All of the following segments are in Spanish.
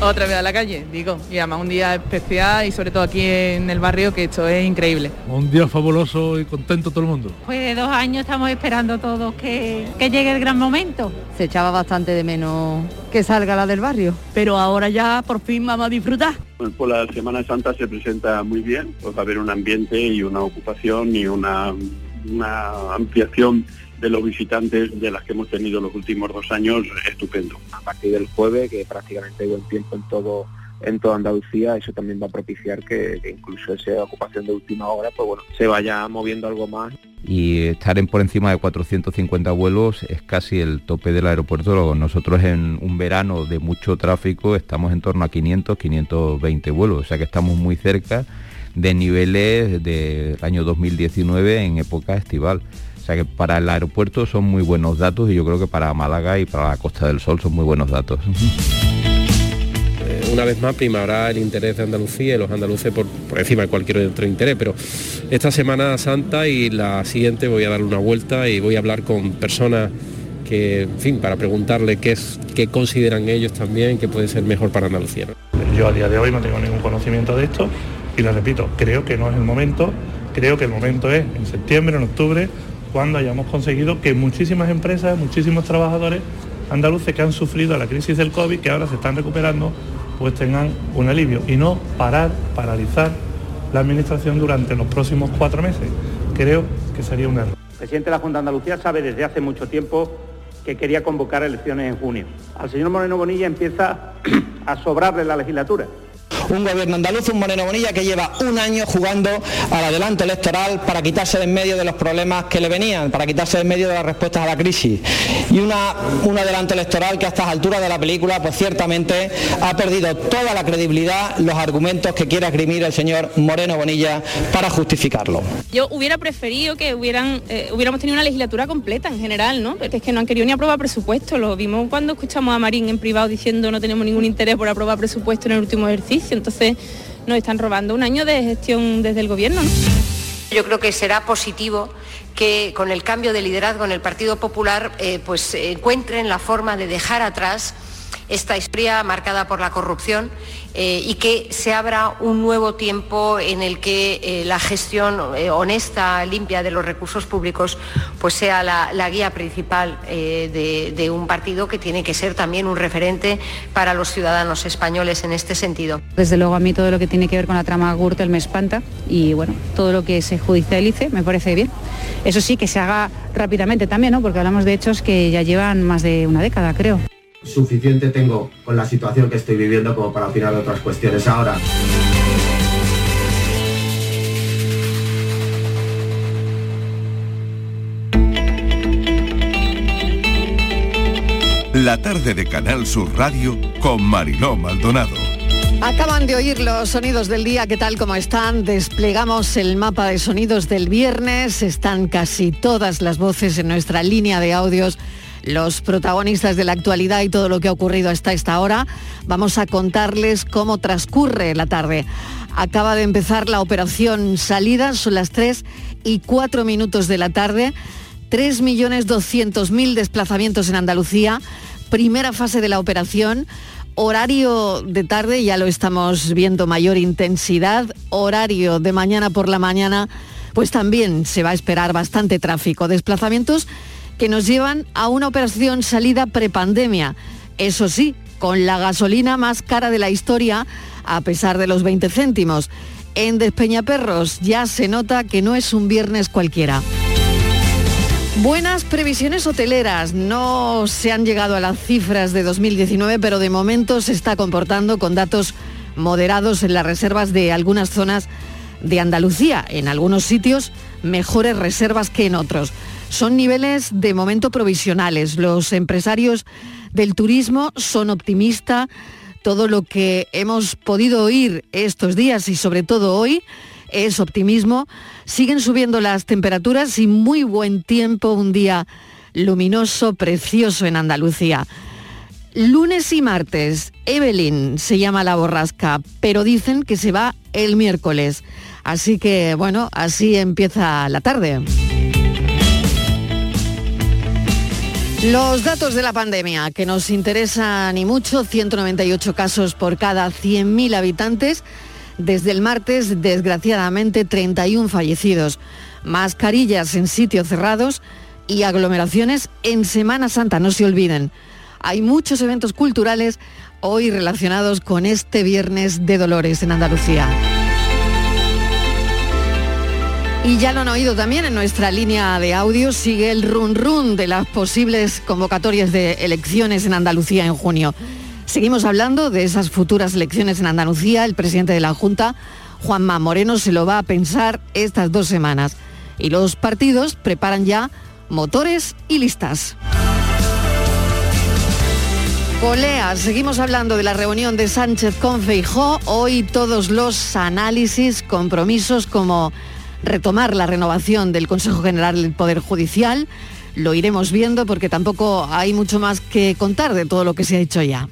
Otra vez a la calle, digo, y además un día especial y sobre todo aquí en el barrio que esto es increíble. Un día fabuloso y contento todo el mundo. Pues de dos años estamos esperando todos que, que llegue el gran momento. Se echaba bastante de menos que salga la del barrio, pero ahora ya por fin vamos a disfrutar. Pues por la Semana Santa se presenta muy bien, pues va a haber un ambiente y una ocupación y una, una ampliación de los visitantes de las que hemos tenido los últimos dos años estupendo. A partir del jueves, que prácticamente hay buen tiempo en todo en toda Andalucía, eso también va a propiciar que, que, incluso esa ocupación de última hora, pues bueno, se vaya moviendo algo más. Y estar en por encima de 450 vuelos es casi el tope del aeropuerto. Nosotros en un verano de mucho tráfico estamos en torno a 500, 520 vuelos, o sea que estamos muy cerca de niveles del año 2019 en época estival. O sea que para el aeropuerto son muy buenos datos y yo creo que para Málaga y para la Costa del Sol son muy buenos datos. Una vez más primará el interés de Andalucía y los andaluces por, por, encima de cualquier otro interés, pero esta Semana Santa y la siguiente voy a darle una vuelta y voy a hablar con personas que, en fin, para preguntarle qué, es, qué consideran ellos también que puede ser mejor para Andalucía. Yo a día de hoy no tengo ningún conocimiento de esto y les repito, creo que no es el momento, creo que el momento es en septiembre, en octubre, cuando hayamos conseguido que muchísimas empresas, muchísimos trabajadores andaluces que han sufrido la crisis del COVID, que ahora se están recuperando, pues tengan un alivio y no parar, paralizar la administración durante los próximos cuatro meses. Creo que sería un error. El presidente de la Junta de Andalucía sabe desde hace mucho tiempo que quería convocar elecciones en junio. Al señor Moreno Bonilla empieza a sobrarle la legislatura un gobierno andaluz, un Moreno Bonilla que lleva un año jugando al adelanto electoral para quitarse de en medio de los problemas que le venían, para quitarse de en medio de las respuestas a la crisis. Y una, un adelanto electoral que a estas alturas de la película, pues ciertamente ha perdido toda la credibilidad, los argumentos que quiere esgrimir el señor Moreno Bonilla para justificarlo. Yo hubiera preferido que hubieran, eh, hubiéramos tenido una legislatura completa en general, ¿no? Porque es que no han querido ni aprobar presupuesto, lo vimos cuando escuchamos a Marín en privado diciendo no tenemos ningún interés por aprobar presupuesto en el último ejercicio entonces nos están robando un año de gestión desde el gobierno. ¿no? Yo creo que será positivo que con el cambio de liderazgo en el Partido Popular eh, pues encuentren la forma de dejar atrás esta historia marcada por la corrupción eh, y que se abra un nuevo tiempo en el que eh, la gestión eh, honesta, limpia de los recursos públicos, pues sea la, guía principal de, de, un partido que tiene que ser también un referente para los ciudadanos españoles en este sentido. Desde luego a mí todo lo que tiene que ver con la trama Gürtel me espanta y bueno, todo lo que se judicialice me parece bien. Eso sí, que se haga rápidamente también, ¿no? Porque hablamos de hechos que ya llevan más de una década, creo suficiente tengo con la situación que estoy viviendo como para opinar de otras cuestiones ahora. La tarde de Canal Sur Radio con Mariló Maldonado. Acaban de oír los sonidos del día, ¿qué tal como están? Desplegamos el mapa de sonidos del viernes, están casi todas las voces en nuestra línea de audios los protagonistas de la actualidad y todo lo que ha ocurrido hasta esta hora. Vamos a contarles cómo transcurre la tarde. Acaba de empezar la operación salida, son las 3 y 4 minutos de la tarde. 3.200.000 desplazamientos en Andalucía. Primera fase de la operación. Horario de tarde, ya lo estamos viendo, mayor intensidad. Horario de mañana por la mañana, pues también se va a esperar bastante tráfico. Desplazamientos que nos llevan a una operación salida prepandemia. Eso sí, con la gasolina más cara de la historia, a pesar de los 20 céntimos. En Despeñaperros ya se nota que no es un viernes cualquiera. Buenas previsiones hoteleras. No se han llegado a las cifras de 2019, pero de momento se está comportando con datos moderados en las reservas de algunas zonas de Andalucía. En algunos sitios mejores reservas que en otros. Son niveles de momento provisionales. Los empresarios del turismo son optimistas. Todo lo que hemos podido oír estos días y sobre todo hoy es optimismo. Siguen subiendo las temperaturas y muy buen tiempo, un día luminoso, precioso en Andalucía. Lunes y martes, Evelyn se llama la borrasca, pero dicen que se va el miércoles. Así que bueno, así empieza la tarde. Los datos de la pandemia que nos interesan y mucho, 198 casos por cada 100.000 habitantes. Desde el martes, desgraciadamente, 31 fallecidos. Mascarillas en sitios cerrados y aglomeraciones en Semana Santa, no se olviden. Hay muchos eventos culturales hoy relacionados con este viernes de Dolores en Andalucía. Y ya lo han oído también en nuestra línea de audio, sigue el run run de las posibles convocatorias de elecciones en Andalucía en junio. Seguimos hablando de esas futuras elecciones en Andalucía. El presidente de la Junta, Juanma Moreno, se lo va a pensar estas dos semanas. Y los partidos preparan ya motores y listas. Colea, seguimos hablando de la reunión de Sánchez con Feijó. Hoy todos los análisis, compromisos como retomar la renovación del Consejo General del Poder Judicial. Lo iremos viendo porque tampoco hay mucho más que contar de todo lo que se ha hecho ya.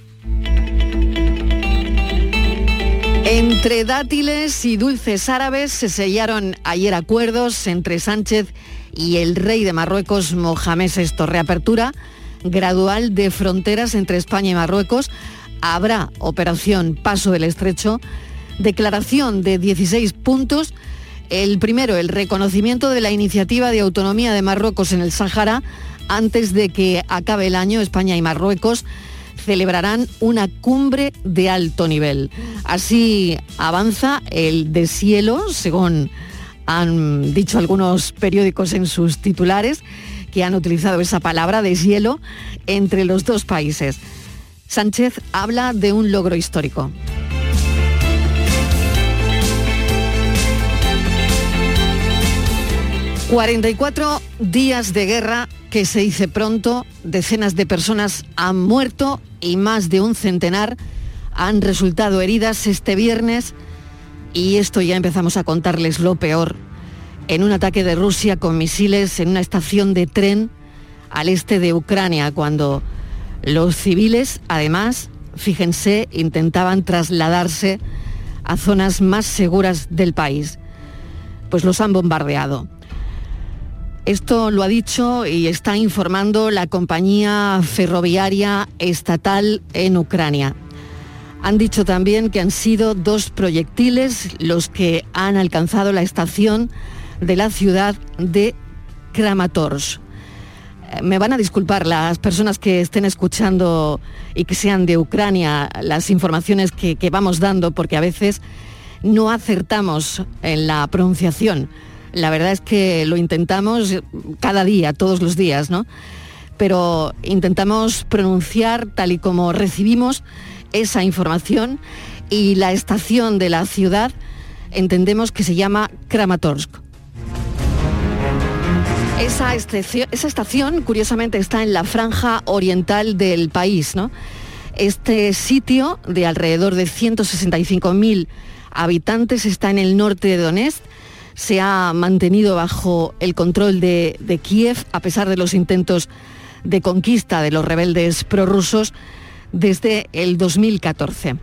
Entre dátiles y dulces árabes se sellaron ayer acuerdos entre Sánchez y el rey de Marruecos, Mohamed VI. Reapertura gradual de fronteras entre España y Marruecos. Habrá operación Paso del Estrecho, declaración de 16 puntos el primero, el reconocimiento de la iniciativa de autonomía de Marruecos en el Sáhara. Antes de que acabe el año, España y Marruecos celebrarán una cumbre de alto nivel. Así avanza el deshielo, según han dicho algunos periódicos en sus titulares, que han utilizado esa palabra, deshielo, entre los dos países. Sánchez habla de un logro histórico. 44 días de guerra que se dice pronto, decenas de personas han muerto y más de un centenar han resultado heridas este viernes y esto ya empezamos a contarles lo peor. En un ataque de Rusia con misiles en una estación de tren al este de Ucrania, cuando los civiles, además, fíjense, intentaban trasladarse a zonas más seguras del país. Pues los han bombardeado. Esto lo ha dicho y está informando la compañía ferroviaria estatal en Ucrania. Han dicho también que han sido dos proyectiles los que han alcanzado la estación de la ciudad de Kramatorsk. Eh, me van a disculpar las personas que estén escuchando y que sean de Ucrania las informaciones que, que vamos dando, porque a veces no acertamos en la pronunciación la verdad es que lo intentamos cada día, todos los días, ¿no? Pero intentamos pronunciar tal y como recibimos esa información y la estación de la ciudad entendemos que se llama Kramatorsk. Esa, estación, curiosamente, está en la franja oriental del país. ¿no? Este sitio, de alrededor de 165.000 habitantes, está en el norte de Donetsk se ha mantenido bajo el control de, Kiev a pesar de los intentos de conquista de los rebeldes prorrusos desde el 2014.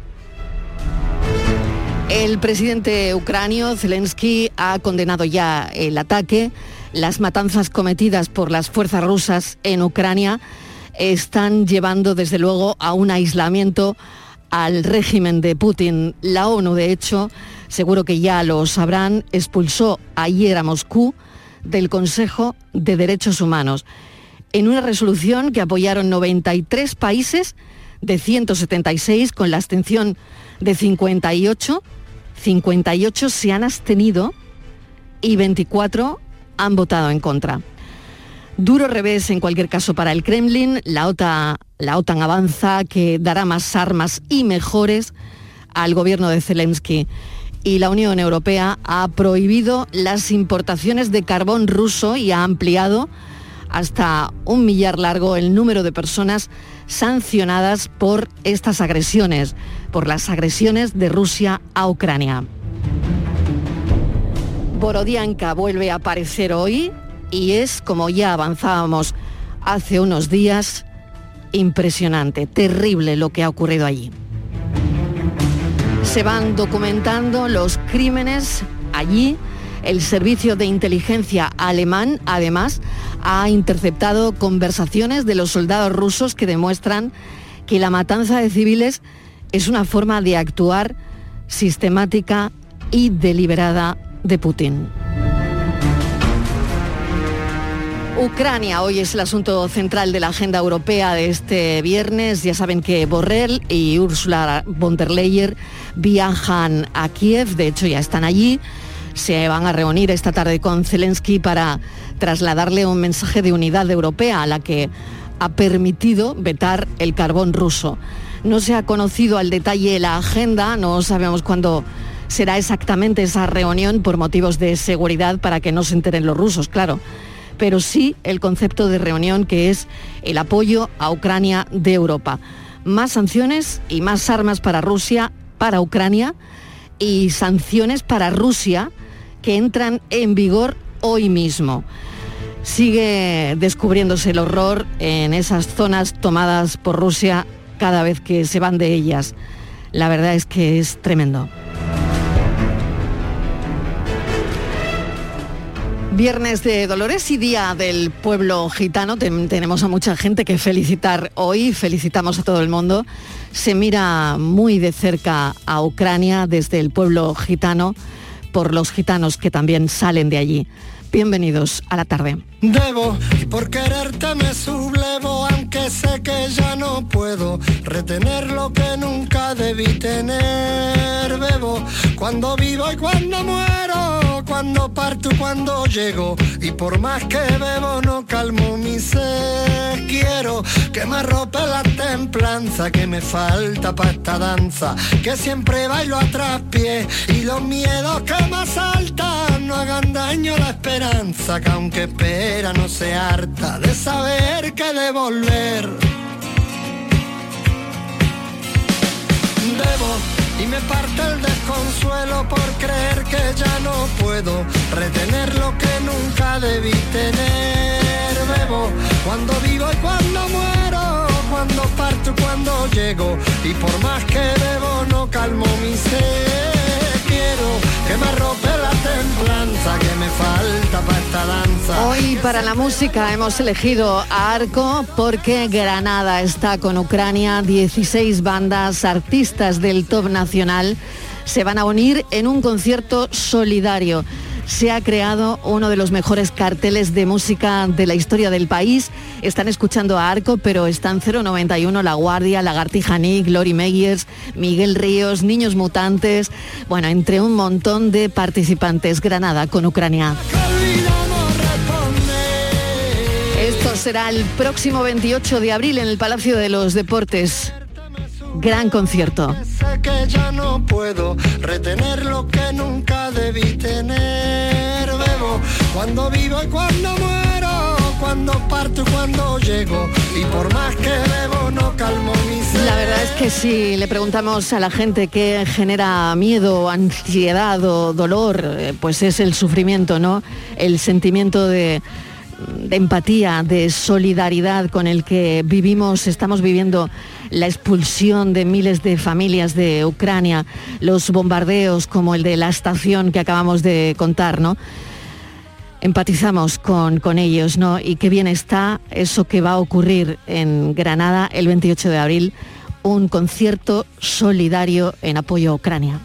El presidente ucranio Zelensky ha condenado ya el ataque. Las matanzas cometidas por las fuerzas rusas en Ucrania están llevando desde luego a un aislamiento al régimen de Putin. La ONU, de hecho, seguro que ya lo sabrán, expulsó ayer a Moscú del Consejo de Derechos Humanos en una resolución que apoyaron 93 países de 176 con la abstención de 58. 58 se han abstenido y 24 han votado en contra. Duro revés en cualquier caso para el Kremlin. La OTAN, la OTAN avanza que dará más armas y mejores al gobierno de Zelensky y la Unión Europea ha prohibido las importaciones de carbón ruso y ha ampliado hasta un millar largo el número de personas sancionadas por estas agresiones, por las agresiones de Rusia a Ucrania. Borodianka vuelve a aparecer hoy y es, como ya avanzábamos hace unos días, impresionante, terrible lo que ha ocurrido allí se van documentando los crímenes allí. El servicio de inteligencia alemán, además, ha interceptado conversaciones de los soldados rusos que demuestran que la matanza de civiles es una forma de actuar sistemática y deliberada de Putin. Ucrania hoy es el asunto central de la agenda europea de este viernes. Ya saben que Borrell y Ursula von der Leyen viajan a Kiev, de hecho ya están allí. Se van a reunir esta tarde con Zelensky para trasladarle un mensaje de unidad europea a la que ha permitido vetar el carbón ruso. No se ha conocido al detalle la agenda, no sabemos cuándo será exactamente esa reunión por motivos de seguridad para que no se enteren los rusos, claro pero sí el concepto de reunión que es el apoyo a Ucrania de Europa. Más sanciones y más armas para Rusia, para Ucrania, y sanciones para Rusia que entran en vigor hoy mismo. Sigue descubriéndose el horror en esas zonas tomadas por Rusia cada vez que se van de ellas. La verdad es que es tremendo. Viernes de Dolores y Día del Pueblo Gitano. tenemos a mucha gente que felicitar hoy. Felicitamos a todo el mundo. Se mira muy de cerca a Ucrania desde el pueblo gitano por los gitanos que también salen de allí. Bienvenidos a la tarde. Debo, por quererte me sublevo, aunque sé que ya no puedo retener lo que nunca debí tener. Bebo, cuando vivo y cuando muero, cuando parto y cuando llego, y por más que bebo no calmo mi sed. Quiero que me arrope la templanza que me falta para esta danza, que siempre bailo a traspié, y los miedos que me asaltan no hagan daño a la esperanza, que aunque espero no se harta de saber que devolver. Debo y me parte el desconsuelo por creer que ya no puedo retener lo que nunca debí tener. Bebo cuando vivo y cuando muero, cuando parto y cuando llego. Y por más que bebo no calmo mi sed. Hoy para la música hemos elegido a Arco porque Granada está con Ucrania, 16 bandas, artistas del top nacional se van a unir en un concierto solidario se ha creado uno de los mejores carteles de música de la historia del país. Están escuchando a Arco, pero están 091, La Guardia, Lagartija Nick, Lori Meyers, Miguel Ríos, Niños Mutantes, bueno, entre un montón de participantes. Granada con Ucrania. Esto será el próximo 28 de abril en el Palacio de los Deportes. Gran concierto. Sé que ya no puedo retener lo que nunca debí tener. Bebo cuando vivo y cuando muero, cuando parto y cuando llego. Y por más que bebo no calmo mi sed. La verdad es que si le preguntamos a la gente qué genera miedo, ansiedad o dolor, eh, pues es el sufrimiento, ¿no? El sentimiento de de empatía, de solidaridad con el que vivimos, estamos viviendo la expulsión de miles de familias de Ucrania, los bombardeos como el de la estación que acabamos de contar, ¿no? Empatizamos con, con ellos, ¿no? Y qué bien está eso que va a ocurrir en Granada el 28 de abril, un concierto solidario en apoyo a Ucrania.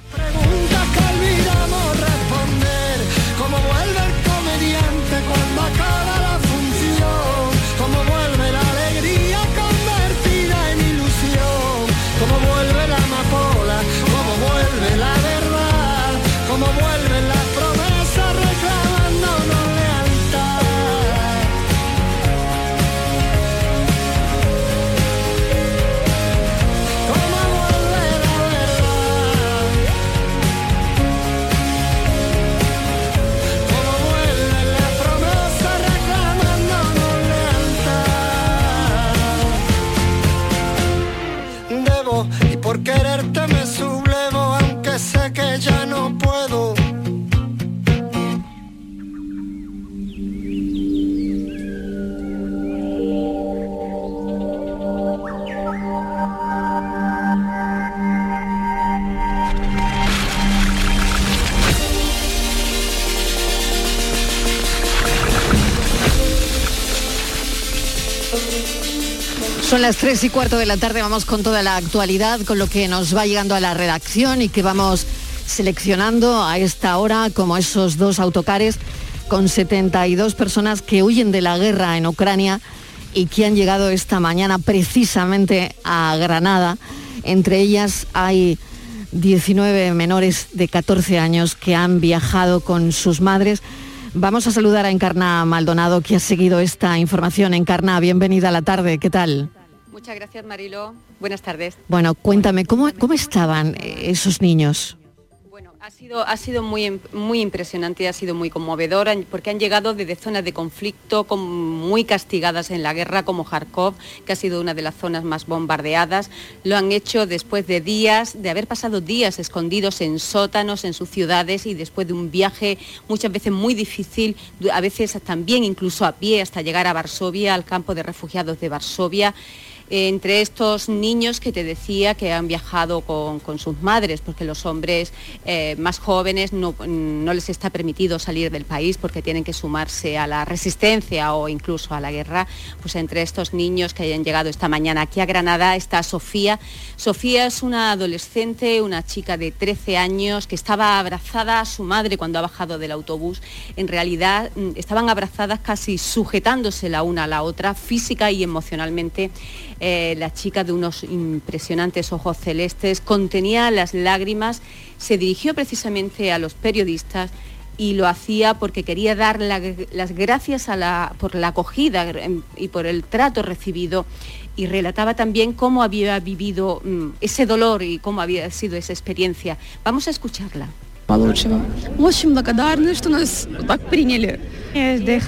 Son las 3 y cuarto de la tarde, vamos con toda la actualidad, con lo que nos va llegando a la redacción y que vamos seleccionando a esta hora como esos dos autocares con 72 personas que huyen de la guerra en Ucrania y que han llegado esta mañana precisamente a Granada. Entre ellas hay 19 menores de 14 años que han viajado con sus madres. Vamos a saludar a Encarna Maldonado, que ha seguido esta información. Encarna, bienvenida a la tarde. ¿Qué tal? Muchas gracias, Marilo. Buenas tardes. Bueno, cuéntame, ¿cómo, cómo estaban eh, esos niños? Ha sido, ha sido muy, muy impresionante, ha sido muy conmovedora, porque han llegado desde zonas de conflicto muy castigadas en la guerra, como Kharkov, que ha sido una de las zonas más bombardeadas. Lo han hecho después de días, de haber pasado días escondidos en sótanos, en sus ciudades, y después de un viaje muchas veces muy difícil, a veces también incluso a pie, hasta llegar a Varsovia, al campo de refugiados de Varsovia entre estos niños que te decía que han viajado con, sus madres, porque los hombres eh, más jóvenes no, les está permitido salir del país porque tienen que sumarse a la resistencia o incluso a la guerra, pues entre estos niños que hayan llegado esta mañana aquí a Granada está Sofía. Sofía es una adolescente, una chica de 13 años que estaba abrazada a su madre cuando ha bajado del autobús. En realidad mm, estaban abrazadas casi sujetándose la una a la otra física y emocionalmente eh, la chica de unos impresionantes ojos celestes, contenía las lágrimas, se dirigió precisamente a los periodistas y lo hacía porque quería dar las gracias por la acogida em, y por el trato recibido y relataba también cómo había vivido mm, ese dolor y cómo había sido esa experiencia. Vamos a escucharla. Es de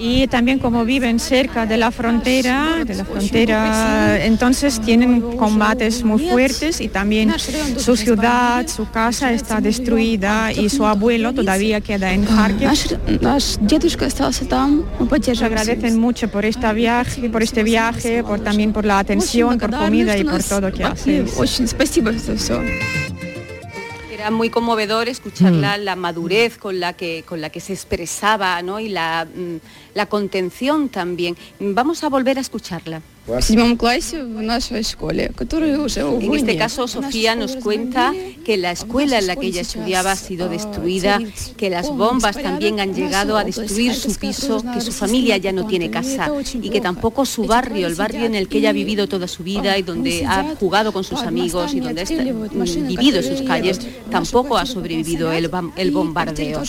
y también como viven cerca de la frontera, de la frontera, entonces tienen combates muy fuertes y también su ciudad, su casa está destruida y su abuelo todavía queda en Kharkiv. Se agradecen mucho por este viaje, por este viaje, por también por la atención, por comida y por todo que hacen. Era muy conmovedor escucharla, mm. la madurez con la que, con la que se expresaba ¿no? y la, mm, la contención también. Vamos a volver a escucharla. En este caso, Sofía nos cuenta que la escuela en la que ella estudiaba ha sido destruida, que las bombas también han llegado a destruir su piso, que su familia ya no tiene casa y que tampoco su barrio, el barrio en el que ella ha vivido toda su vida y donde ha jugado con sus amigos y donde ha vivido sus calles, tampoco ha sobrevivido el, el bombardeo.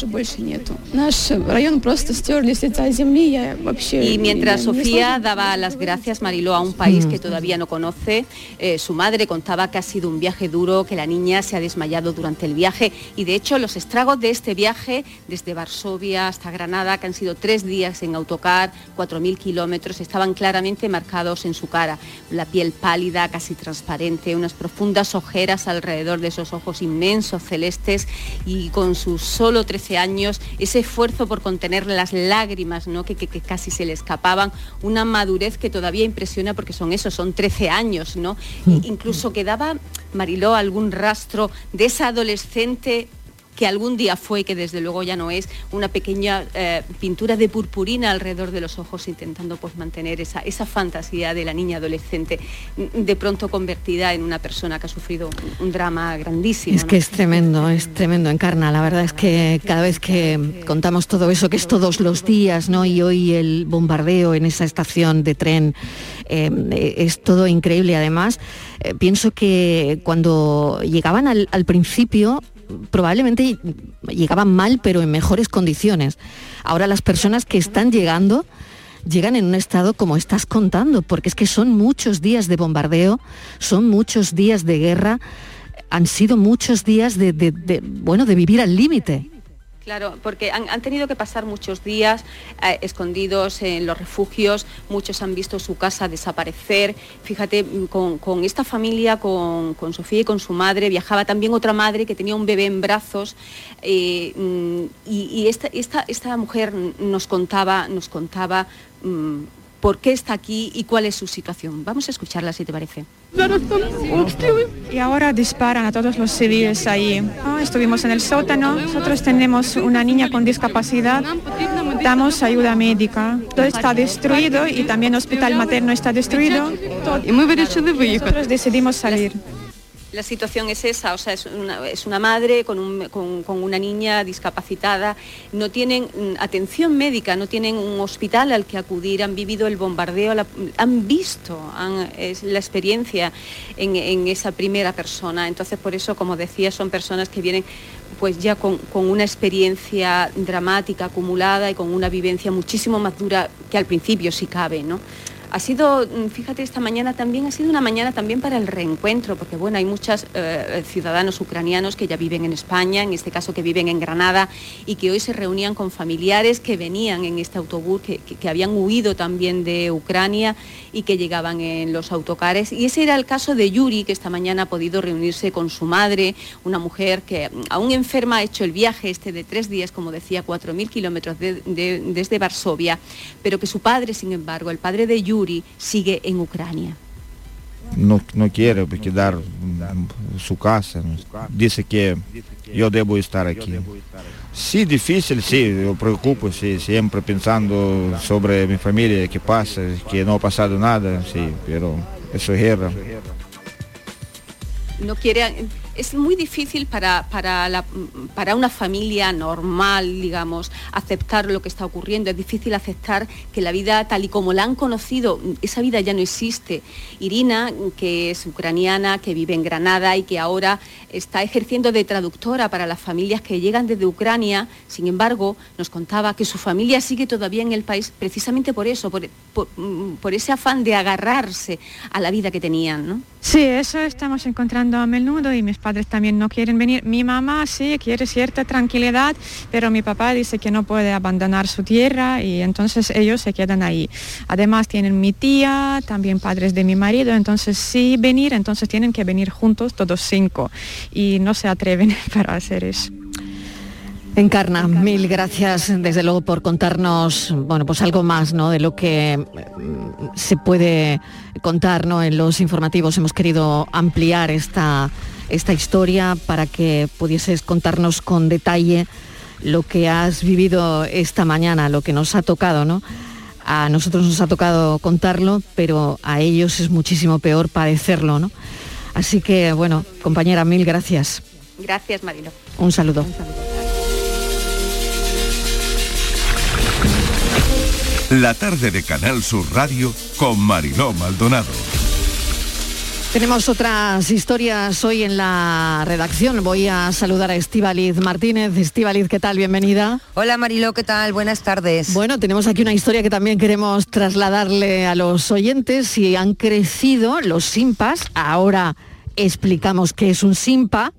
Y mientras Sofía daba las gracias, Mariló, a un país que mm. todavía no conoce. Eh, su madre contaba que ha sido un viaje duro, que la niña se ha desmayado durante el viaje y de hecho los estragos de este viaje desde Varsovia hasta Granada, que han sido tres días en autocar, 4.000 kilómetros, estaban claramente marcados en su cara. La piel pálida, casi transparente, unas profundas ojeras alrededor de esos ojos inmensos, celestes y con sus solo 13 años, ese esfuerzo por contener las lágrimas ¿no? que, que casi se le escapaban, una madurez que todavía impresiona porque son esos, son 13 años, ¿no? Mm. Incluso quedaba, Mariló, algún rastro de esa adolescente que algún día fue, que desde luego ya no es, una pequeña eh, pintura de purpurina alrededor de los ojos, intentando pues, mantener esa, esa fantasía de la niña adolescente, de pronto convertida en una persona que ha sufrido un, drama grandísimo. Es que es tremendo, es tremendo, Encarna. La verdad es que cada vez que contamos todo eso, que es todos los días, ¿no? Y hoy el bombardeo en esa estación de tren, eh, es todo increíble. Además, eh, pienso que cuando llegaban al, al principio, probablemente llegaban mal, pero en mejores condiciones. Ahora las personas que están llegando llegan en un estado como estás contando, porque es que son muchos días de bombardeo, son muchos días de guerra, han sido muchos días de, bueno, de vivir al límite. Claro, porque han, tenido que pasar muchos días eh, escondidos en los refugios, muchos han visto su casa desaparecer. Fíjate, mm, con, esta familia, con, Sofía y con su madre, viajaba también otra madre que tenía un bebé en brazos eh, mm, y, esta, esta, mujer nos contaba, nos contaba mm, por qué está aquí y cuál es su situación. Vamos a escucharla si te parece. Y ahora disparan a todos los civiles ahí. estuvimos en el sótano. Nosotros tenemos una niña con discapacidad necesitamos ayuda médica. Todo está destruido y también el hospital materno está destruido. Y muy Nosotros decidimos salir. La situación es esa, o sea, es una, madre con, un- con- con una niña discapacitada, no tienen mm, atención médica, no tienen un hospital al que acudir, han vivido el bombardeo, han visto la experiencia en, en esa primera persona. Entonces, por eso, como decía, son personas que vienen pues ya con, con una experiencia dramática acumulada y con una vivencia muchísimo más dura que al principio si cabe, ¿no? Ha sido, mm, fíjate, esta mañana también ha sido una mañana también para el reencuentro, porque bueno, hay muchos ciudadanos ucranianos que ya viven en España, en este caso que viven en Granada, y que hoy se reunían con familiares que venían en este autobús, que, habían huido también de Ucrania y que llegaban en los autocares. Y ese era el caso de Yuri, que esta mañana ha podido reunirse con su madre, una mujer que mm, aún enferma ha hecho el viaje este de tres días, como decía, 4.000 kilómetros de- de- desde Varsovia, pero que su padre, sin embargo, el padre de Yuri, sigue en Ucrania. no, no quiere quedar en su casa. Dice que yo debo estar aquí. Sí, difícil, sí, yo preocupo, sí, siempre pensando sobre mi familia, qué pasa, que no ha pasado nada, sí, pero eso es guerra. no quiere es muy difícil para, para, la- para una familia normal, digamos, aceptar lo que está ocurriendo. Es difícil aceptar que la vida tal y como la han conocido, esa vida ya no existe. Irina, que es ucraniana, que vive en Granada y que ahora está ejerciendo de traductora para las familias que llegan desde Ucrania, sin embargo, nos contaba que su familia sigue todavía en el país precisamente por eso, por, por- por ese afán de agarrarse a la vida que tenían, ¿no? Sí, eso estamos encontrando a menudo y mis padres también no quieren venir. Mi mamá sí quiere cierta tranquilidad, pero mi papá dice que no puede abandonar su tierra y entonces ellos se quedan ahí. Además tienen mi tía, también padres de mi marido, entonces sí venir, entonces tienen que venir juntos todos cinco y no se atreven para hacer eso. Encarna, mil gracias desde luego por contarnos, bueno, pues algo más, ¿no? De lo que mm, se puede contar, ¿no? En los informativos hemos querido ampliar esta, esta historia para que pudieses contarnos con detalle lo que has vivido esta mañana, lo que nos ha tocado, ¿no? A nosotros nos ha tocado contarlo, pero a ellos es muchísimo peor padecerlo, ¿no? Así que, bueno, compañera, mil gracias. Gracias, Marilo. Un saludo. La tarde de Canal Sur Radio con Mariló Maldonado. Tenemos otras historias hoy en la redacción. Voy a saludar a Estíbaliz Martínez. Estíbaliz, ¿qué tal? Bienvenida. Hola Mariló, ¿qué tal? Buenas tardes. Bueno, tenemos aquí una historia que también queremos trasladarle a los oyentes. Si han crecido los simpas, ahora explicamos qué es un simpa,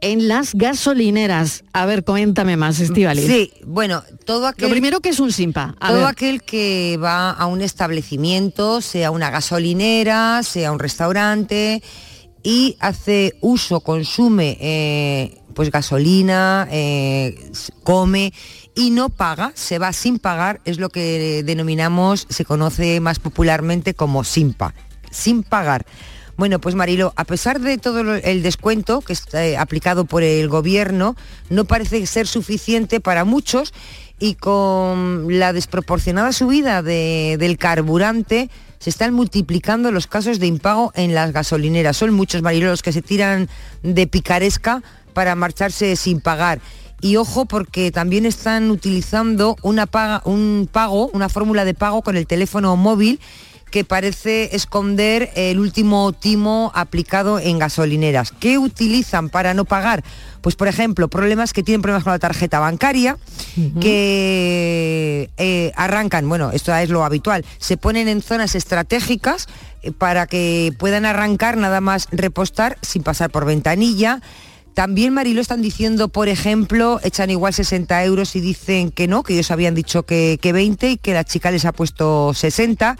en las gasolineras. A ver, coméntame más, Estíbaliz. Sí, bueno, todo aquel... Lo primero que es un simpa. A todo ver. aquel que va a un establecimiento, sea una gasolinera, sea un restaurante, y hace uso, consume eh, pues gasolina, eh, come y no paga, se va sin pagar, es lo que denominamos, se conoce más popularmente como simpa, sin pagar. Bueno, pues Marilo, a pesar de todo el descuento que está eh, aplicado por el gobierno, no parece ser suficiente para muchos y con la desproporcionada subida de- del carburante se están multiplicando los casos de impago en las gasolineras. Son muchos Marilo los que se tiran de picaresca para marcharse sin pagar. Y ojo porque también están utilizando una paga, un pago, una fórmula de pago con el teléfono móvil que parece esconder el último timo aplicado en gasolineras. ¿Qué utilizan para no pagar? Pues por ejemplo, problemas que tienen problemas con la tarjeta bancaria, que eh, arrancan, bueno, esto es lo habitual, se ponen en zonas estratégicas eh, para que puedan arrancar nada más repostar sin pasar por ventanilla. También Marilo están diciendo, por ejemplo, echan igual 60 euros y dicen que no, que ellos habían dicho que, que 20 y que la chica les ha puesto 60.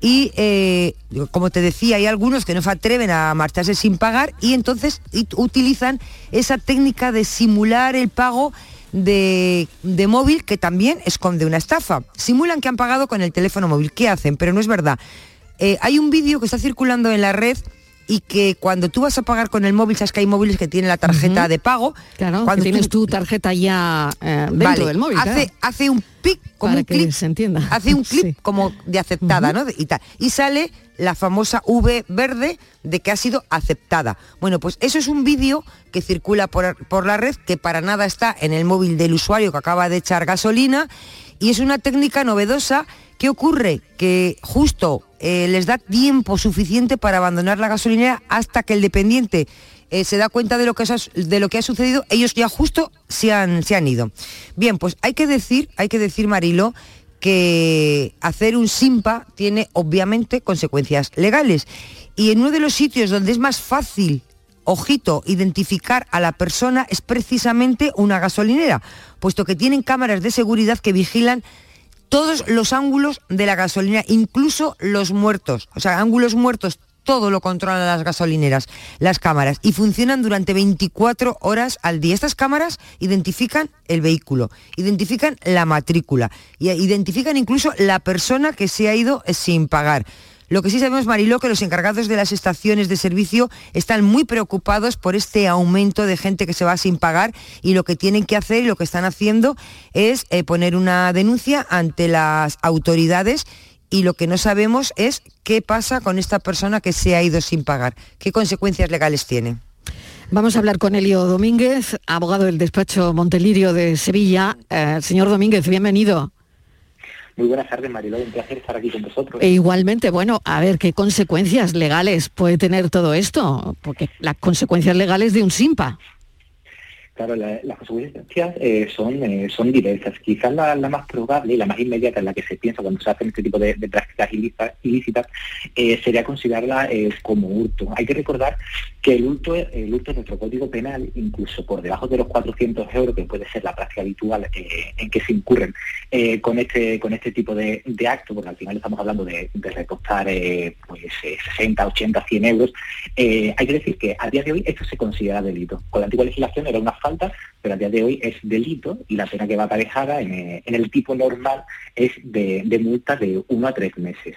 Y eh, como te decía, hay algunos que no se atreven a marcharse sin pagar y entonces utilizan esa técnica de simular el pago de, de móvil que también esconde una estafa. Simulan que han pagado con el teléfono móvil. ¿Qué hacen? Pero no es verdad. Eh, hay un vídeo que está circulando en la red y que cuando tú vas a pagar con el móvil, sabes que hay móviles que tienen la tarjeta de pago. Claro, cuando que tienes tu tarjeta ya eh, dentro Vale, del móvil. hace, claro. hace un pic como Para un que clip, se entienda. hace un clip Sí. como de aceptada, ¿no? Y, tal. y sale la famosa V verde de que ha sido aceptada. Bueno, pues eso es un vídeo que circula por, por la red que para nada está en el móvil del usuario que acaba de echar gasolina y es una técnica novedosa. ¿Qué ocurre? Que justo eh, les da tiempo suficiente para abandonar la gasolinera hasta que el dependiente eh, se da cuenta de lo, que ha, de lo que ha sucedido, ellos ya justo se han, se han ido. Bien, pues hay que decir, hay que decir, Marilo, que hacer un SIMPA tiene obviamente consecuencias legales. Y en uno de los sitios donde es más fácil, ojito, identificar a la persona es precisamente una gasolinera, puesto que tienen cámaras de seguridad que vigilan todos los ángulos de la gasolina, incluso los muertos. O sea, ángulos muertos, todo lo controlan las gasolineras, las cámaras, y funcionan durante 24 horas al día. Estas cámaras identifican el vehículo, identifican la matrícula, y identifican incluso la persona que se ha ido sin pagar. Lo que sí sabemos, Mariló, que los encargados de las estaciones de servicio están muy preocupados por este aumento de gente que se va sin pagar y lo que tienen que hacer y lo que están haciendo es eh, poner una denuncia ante las autoridades y lo que no sabemos es qué pasa con esta persona que se ha ido sin pagar, qué consecuencias legales tiene. Vamos a hablar con Elio Domínguez, abogado del despacho Montelirio de Sevilla. Eh, señor Domínguez, bienvenido. Muy buenas tardes, Mariló. Un placer estar aquí con vosotros. E igualmente, bueno, a ver, ¿qué consecuencias legales puede tener todo esto? Porque las consecuencias legales de un SIMPA. Claro, la- las consecuencias eh, son, eh, son diversas. Quizás la, la más probable y la más inmediata en la que se piensa cuando se hacen este tipo de, de prácticas ilícitas, eh, sería considerarla como hurto. Hay que recordar que el hurto, el hurto en nuestro código penal, incluso por debajo de los 400 euros, que puede ser la práctica habitual en que se incurren con este con este tipo de, de actos, porque al final estamos hablando de, de recostar eh, pues, eh, 60, 80, 100 euros, hay que decir que a día de hoy esto se considera delito. Con la antigua legislación era una falta, pero a día de hoy es delito y la pena que va aparejada en, eh, el tipo normal es de, multa de uno a tres meses.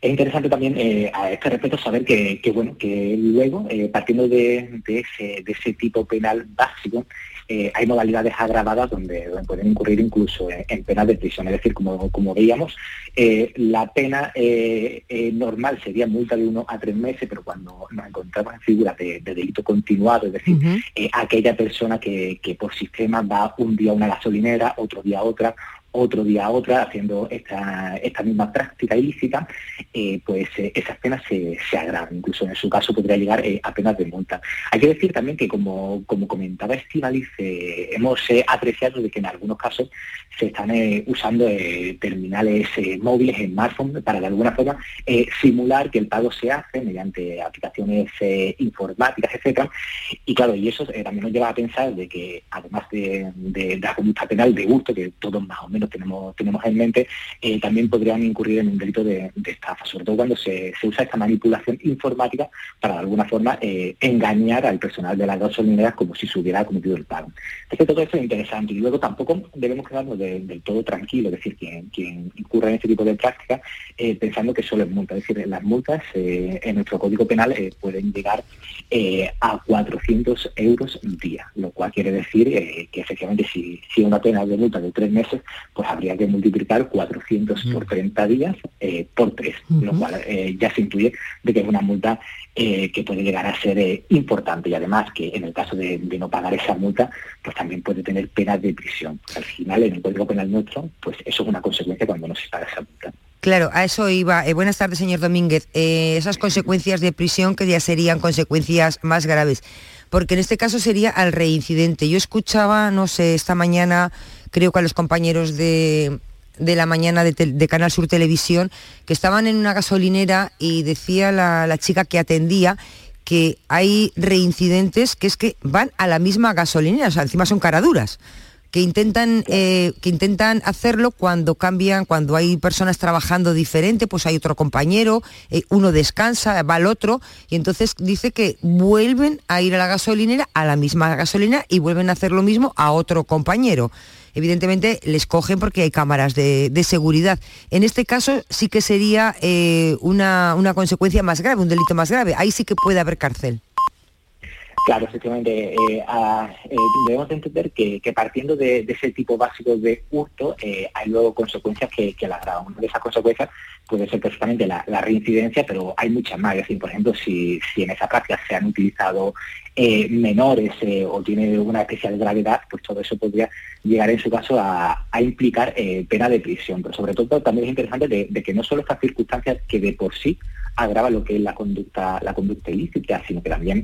Es interesante también eh, a este respecto saber que, bueno que luego, eh, partiendo de ese tipo penal básico, eh, hay modalidades agravadas donde, donde pueden incurrir incluso en, en penas de prisión. Es decir, como, como veíamos, eh, la pena eh, eh, normal sería multa de uno a tres meses, pero cuando nos encontramos en figuras de, de delito continuado, es decir, eh, aquella persona que, que por sistema va un día a una gasolinera, otro día a otra, otro día a otra, haciendo esta, esta misma práctica ilícita, eh, pues eh, esas penas se, se agravan. Incluso en su caso podría llegar eh, a penas de multa. Hay que decir también que, como, como comentaba Estivaliz, hemos eh, apreciado de que en algunos casos se están usando terminales móviles, smartphones, para de alguna forma simular que el pago se hace mediante aplicaciones informáticas, etcétera. Y claro, y eso también nos lleva a pensar de que además de, de- de la conducta penal de hurto, que todos más o menos tenemos, tenemos en mente, eh, también podrían incurrir en un delito de, de estafa, sobre todo cuando se, se usa esta manipulación informática para de alguna forma eh, engañar al personal de las gasolineras como si se hubiera cometido el pago. Es que todo esto es interesante y luego tampoco debemos quedarnos de- del todo tranquilos, es decir, quien, quien incurra en este tipo de prácticas eh, pensando que solo es multa, es decir, las multas en nuestro código penal pueden llegar a 400 euros día, lo cual quiere decir que efectivamente si, si una pena de multa de tres meses, pues habría que multiplicar 400 por 30 días eh, por tres, lo cual eh, ya se intuye de que es una multa eh, que puede llegar a ser importante y además que en el caso de, de no pagar esa multa, pues también puede tener penas de prisión. Al final, en el Código Penal nuestro, pues eso es una consecuencia cuando no se paga esa multa. Claro, a eso iba. Eh, buenas tardes, señor Domínguez. Eh, esas consecuencias de prisión que ya serían consecuencias más graves, porque en este caso sería al reincidente. Yo escuchaba, no sé, esta mañana, creo que a los compañeros de, de la mañana de, Canal Sur Televisión, que estaban en una gasolinera y decía la, la chica que atendía que hay reincidentes que es que van a la misma gasolinera, o sea, encima son caraduras que intentan, eh, que intentan hacerlo cuando cambian, cuando hay personas trabajando diferente, pues hay otro compañero, eh, uno descansa, va al otro, y entonces dice que vuelven a ir a la gasolinera, a la misma gasolina, y vuelven a hacer lo mismo a otro compañero evidentemente les cogen porque hay cámaras de, de seguridad. En este caso sí que sería eh, una, una consecuencia más grave, un delito más grave. Ahí sí que puede haber cárcel. Claro, efectivamente. eh, eh, debemos de entender que, partiendo de, ese tipo básico de hurto, eh, hay luego consecuencias que, que la agravan. Una de esas consecuencias puede ser precisamente la, reincidencia, pero hay muchas más. Es decir, por ejemplo, si en esa práctica se han utilizado eh, menores eh, o tiene una especial gravedad, pues todo eso podría llegar en su caso a, implicar eh, pena de prisión. Pero sobre todo también es interesante de, que no solo estas circunstancias que de por sí agrava lo que es la conducta, la conducta ilícita, sino que también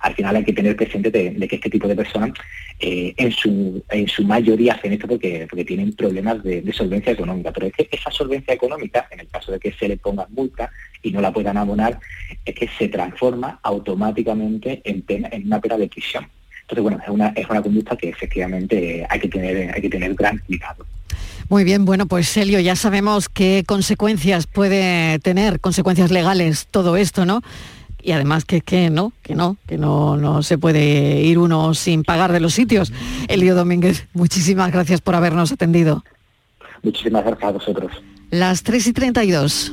al final hay que tener presente de, que este tipo de personas en, su, en su mayoría hacen esto porque, porque tienen problemas de, de solvencia económica. Pero es que esa solvencia económica, en el caso de que se le ponga multa y no la puedan abonar, es que se transforma automáticamente en, pena, en una pena de prisión. Entonces, bueno, es una, es una conducta que efectivamente hay que tener, hay que tener gran cuidado. Muy bien, bueno, pues Elio, ya sabemos qué consecuencias puede tener, consecuencias legales todo esto, ¿no? Y además que, que no, que no, que no, no se puede ir uno sin pagar de los sitios. Elio Domínguez, muchísimas gracias por habernos atendido. Muchísimas gracias a vosotros. Las 3 y 32.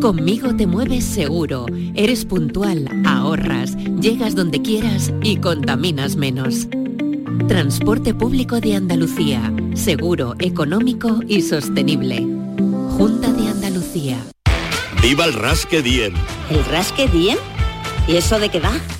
Conmigo te mueves seguro, eres puntual, ahorras, llegas donde quieras y contaminas menos. Transporte público de Andalucía, seguro, económico y sostenible. Junta de Andalucía. ¡Viva el Rasque Diem! ¿El rasque diem? ¿Y eso de qué va?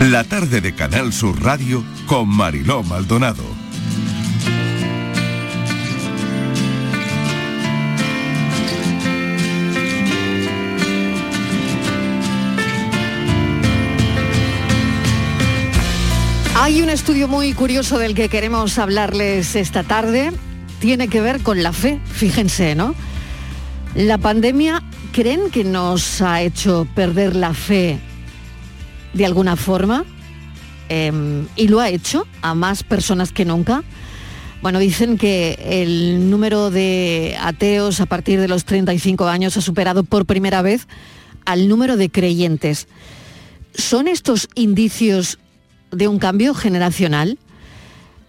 La tarde de Canal Sur Radio con Mariló Maldonado. Hay un estudio muy curioso del que queremos hablarles esta tarde. Tiene que ver con la fe, fíjense, ¿no? La pandemia, ¿creen que nos ha hecho perder la fe de alguna forma? Em, y lo ha hecho a más personas que nunca. Bueno, dicen que el número de ateos a partir de los 35 años ha superado por primera vez al número de creyentes. ¿Son estos indicios de un cambio generacional?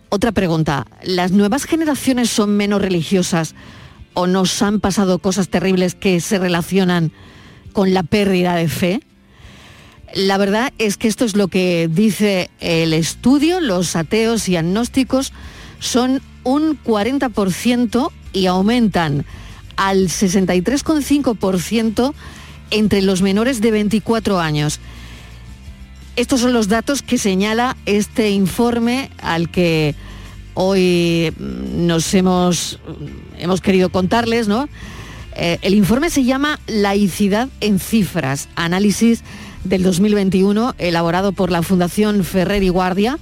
Otra pregunta, ¿las nuevas generaciones son menos religiosas o nos han pasado cosas terribles que se relacionan con la pérdida de fe? La verdad es que esto es lo que dice el estudio, los ateos y agnósticos son un 40% y aumentan al 63,5% entre los menores de 24 años. Estos son los datos que señala este informe al que hoy mm, nos hemos, hemos querido contarles, ¿no? Eh, el informe se llama Laicidad en cifras, análisis del 2021 elaborado por la Fundación Ferrer y Guardia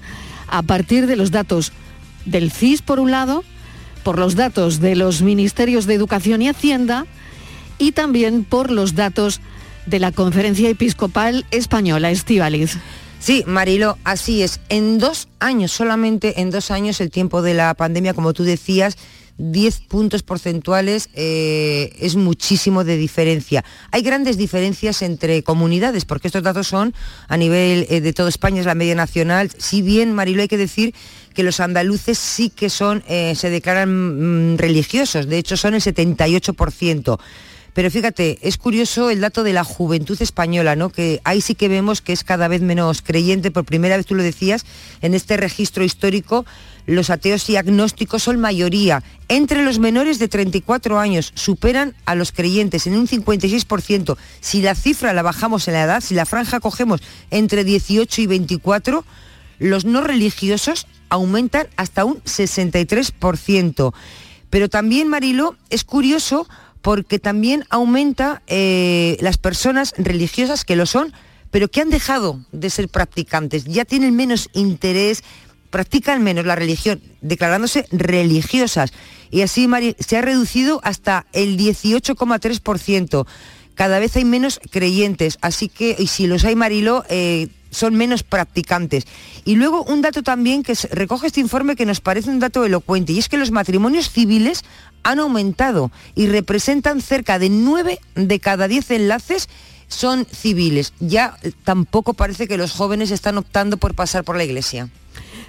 a partir de los datos del CIS por un lado, por los datos de los Ministerios de Educación y Hacienda y también por los datos de la Conferencia Episcopal Española, Estivaliz. Sí, Marilo, así es. En dos años, solamente en dos años, el tiempo de la pandemia, como tú decías, 10 puntos porcentuales eh, es muchísimo de diferencia. Hay grandes diferencias entre comunidades, porque estos datos son a nivel eh, de toda España, es la media nacional. Si bien, Marilo, hay que decir que los andaluces sí que son, eh, se declaran mm, religiosos, de hecho son el 78%. Pero fíjate, es curioso el dato de la juventud española, ¿no? Que ahí sí que vemos que es cada vez menos creyente, por primera vez tú lo decías, en este registro histórico, los ateos y agnósticos son mayoría. Entre los menores de 34 años superan a los creyentes en un 56%. Si la cifra la bajamos en la edad, si la franja cogemos entre 18 y 24, los no religiosos aumentan hasta un 63%. Pero también, Marilo, es curioso porque también aumenta eh, las personas religiosas que lo son, pero que han dejado de ser practicantes, ya tienen menos interés, practican menos la religión, declarándose religiosas. Y así se ha reducido hasta el 18,3%. Cada vez hay menos creyentes, así que, y si los hay, Marilo, eh, son menos practicantes. Y luego un dato también que recoge este informe que nos parece un dato elocuente, y es que los matrimonios civiles han aumentado y representan cerca de 9 de cada 10 enlaces son civiles. Ya tampoco parece que los jóvenes están optando por pasar por la iglesia.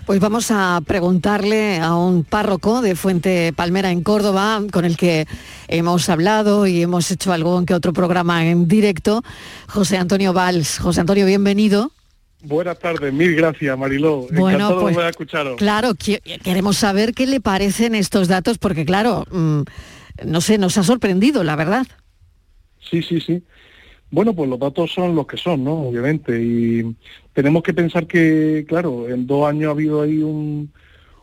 Pues vamos a preguntarle a un párroco de Fuente Palmera en Córdoba, con el que hemos hablado y hemos hecho algún que otro programa en directo, José Antonio Valls. José Antonio, bienvenido. Buenas tardes, mil gracias Mariló. Bueno, Encantado pues, de escucharos. Claro, queremos saber qué le parecen estos datos, porque claro, mm, no sé, nos ha sorprendido, la verdad. Sí, sí, sí. Bueno, pues los datos son los que son, ¿no? Obviamente. Y tenemos que pensar que, claro, en dos años ha habido ahí un,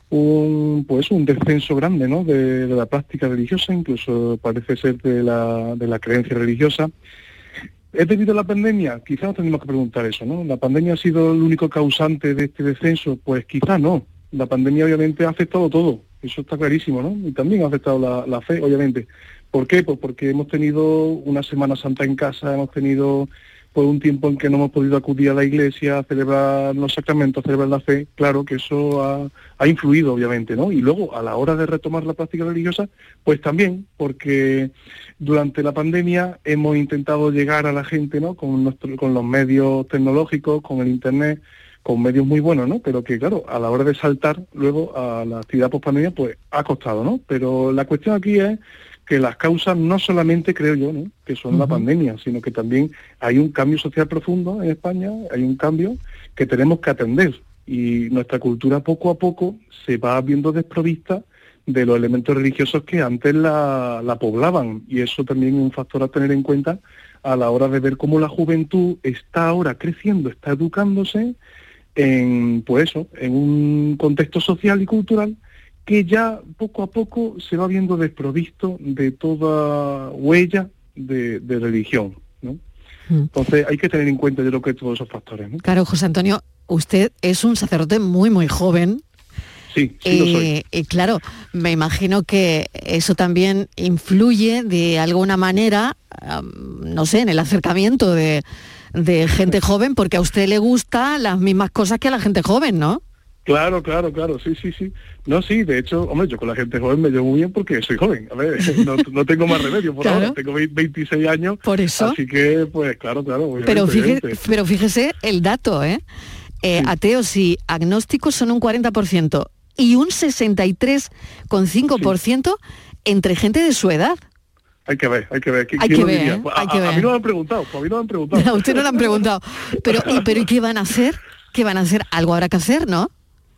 un pues un descenso grande, ¿no? De, de la práctica religiosa, incluso parece ser de la, de la creencia religiosa. ¿Es debido a la pandemia? Quizá nos tenemos que preguntar eso, ¿no? ¿La pandemia ha sido el único causante de este descenso? Pues quizá no. La pandemia obviamente ha afectado todo, eso está clarísimo, ¿no? Y también ha afectado la, la fe, obviamente. ¿Por qué? Pues porque hemos tenido una Semana Santa en casa, hemos tenido por un tiempo en que no hemos podido acudir a la iglesia a celebrar los sacramentos, a celebrar la fe, claro que eso ha, influido, obviamente, ¿no? Y luego, a la hora de retomar la práctica religiosa, pues también, porque durante la pandemia hemos intentado llegar a la gente, ¿no? Con, nuestro, con los medios tecnológicos, con el Internet, con medios muy buenos, ¿no? Pero que, claro, a la hora de saltar luego a la actividad post-pandemia, pues ha costado, ¿no? Pero la cuestión aquí es que las causas no solamente creo yo, ¿no? que son la pandemia, sino que también hay un cambio social profundo en España, hay un cambio que tenemos que atender. Y nuestra cultura poco a poco se va viendo desprovista de los elementos religiosos que antes la, la poblaban. Y eso también es un factor a tener en cuenta a la hora de ver cómo la juventud está ahora creciendo, está educándose en pues eso, en un contexto social y cultural que ya poco a poco se va viendo desprovisto de toda huella de, religión. ¿no? Mm. Entonces hay que tener en cuenta yo creo que todos esos factores. ¿no? Claro, José Antonio, usted es un sacerdote muy, muy joven. Sí, sí lo soy. Y claro, me imagino que eso también influye de alguna manera, no sé, en el acercamiento de, de gente joven, porque a usted le gustan las mismas cosas que a la gente joven, ¿no? Claro, claro, claro, sí, sí, sí. No, sí, de hecho, hombre, yo con la gente joven me llevo muy bien porque soy joven. A ver, no, tengo más remedio por ahora, tengo 26 años. Por eso. Así que, pues claro, claro. Pero fíjese, pero fíjese el dato, ¿eh? eh ateos y agnósticos son un 40% y un 63,5% entre gente de su edad. Hay que ver, hay que ver. ¿Qui- Hay que ver, a, Hay que a mí no me han preguntado, a mí no me han preguntado. A usted no le han preguntado. Pero, ¿y, pero ¿y qué van a hacer? ¿Qué van a hacer? Algo habrá que hacer, ¿no?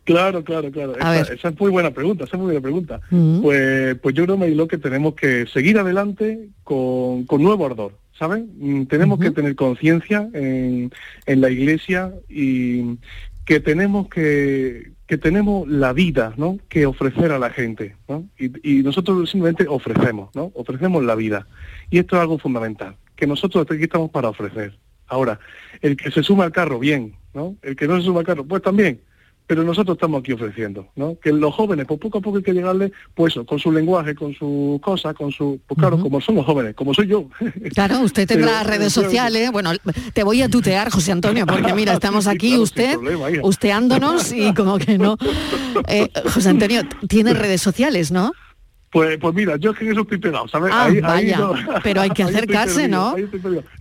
Claro, claro, claro. Esa, es muy buena pregunta, esa es muy buena pregunta. Pues, pues yo creo, Mariló, que tenemos que seguir adelante con, con nuevo ardor, ¿sabes? Mm, Tenemos que tener conciencia en, en la iglesia y que tenemos que, que tenemos la vida, ¿no? Que ofrecer a la gente, ¿no? Y, y nosotros simplemente ofrecemos, ¿no? Ofrecemos la vida. Y esto es algo fundamental, que nosotros aquí estamos para ofrecer. Ahora, el que se suma al carro, bien, ¿no? El que no se suma al carro, pues también. Pero nosotros estamos aquí ofreciendo, ¿no? Que los jóvenes, pues poco a poco hay que llegarle, pues eso, con su lenguaje, con sus cosas, con su... Pues claro, como son los jóvenes, como soy yo. Claro, usted tendrá Pero- redes sociales. Bueno, te voy a tutear, José Antonio, porque mira, estamos aquí, claro, usted, problema, usteándonos y como que no. Eh, José Antonio, tiene redes sociales, ¿no? Pues, pues mira, yo es que en eso estoy pegado, ¿sabes? Ah, Ahí- ahí vaya. no- Pero hay que acercarse, ¿no?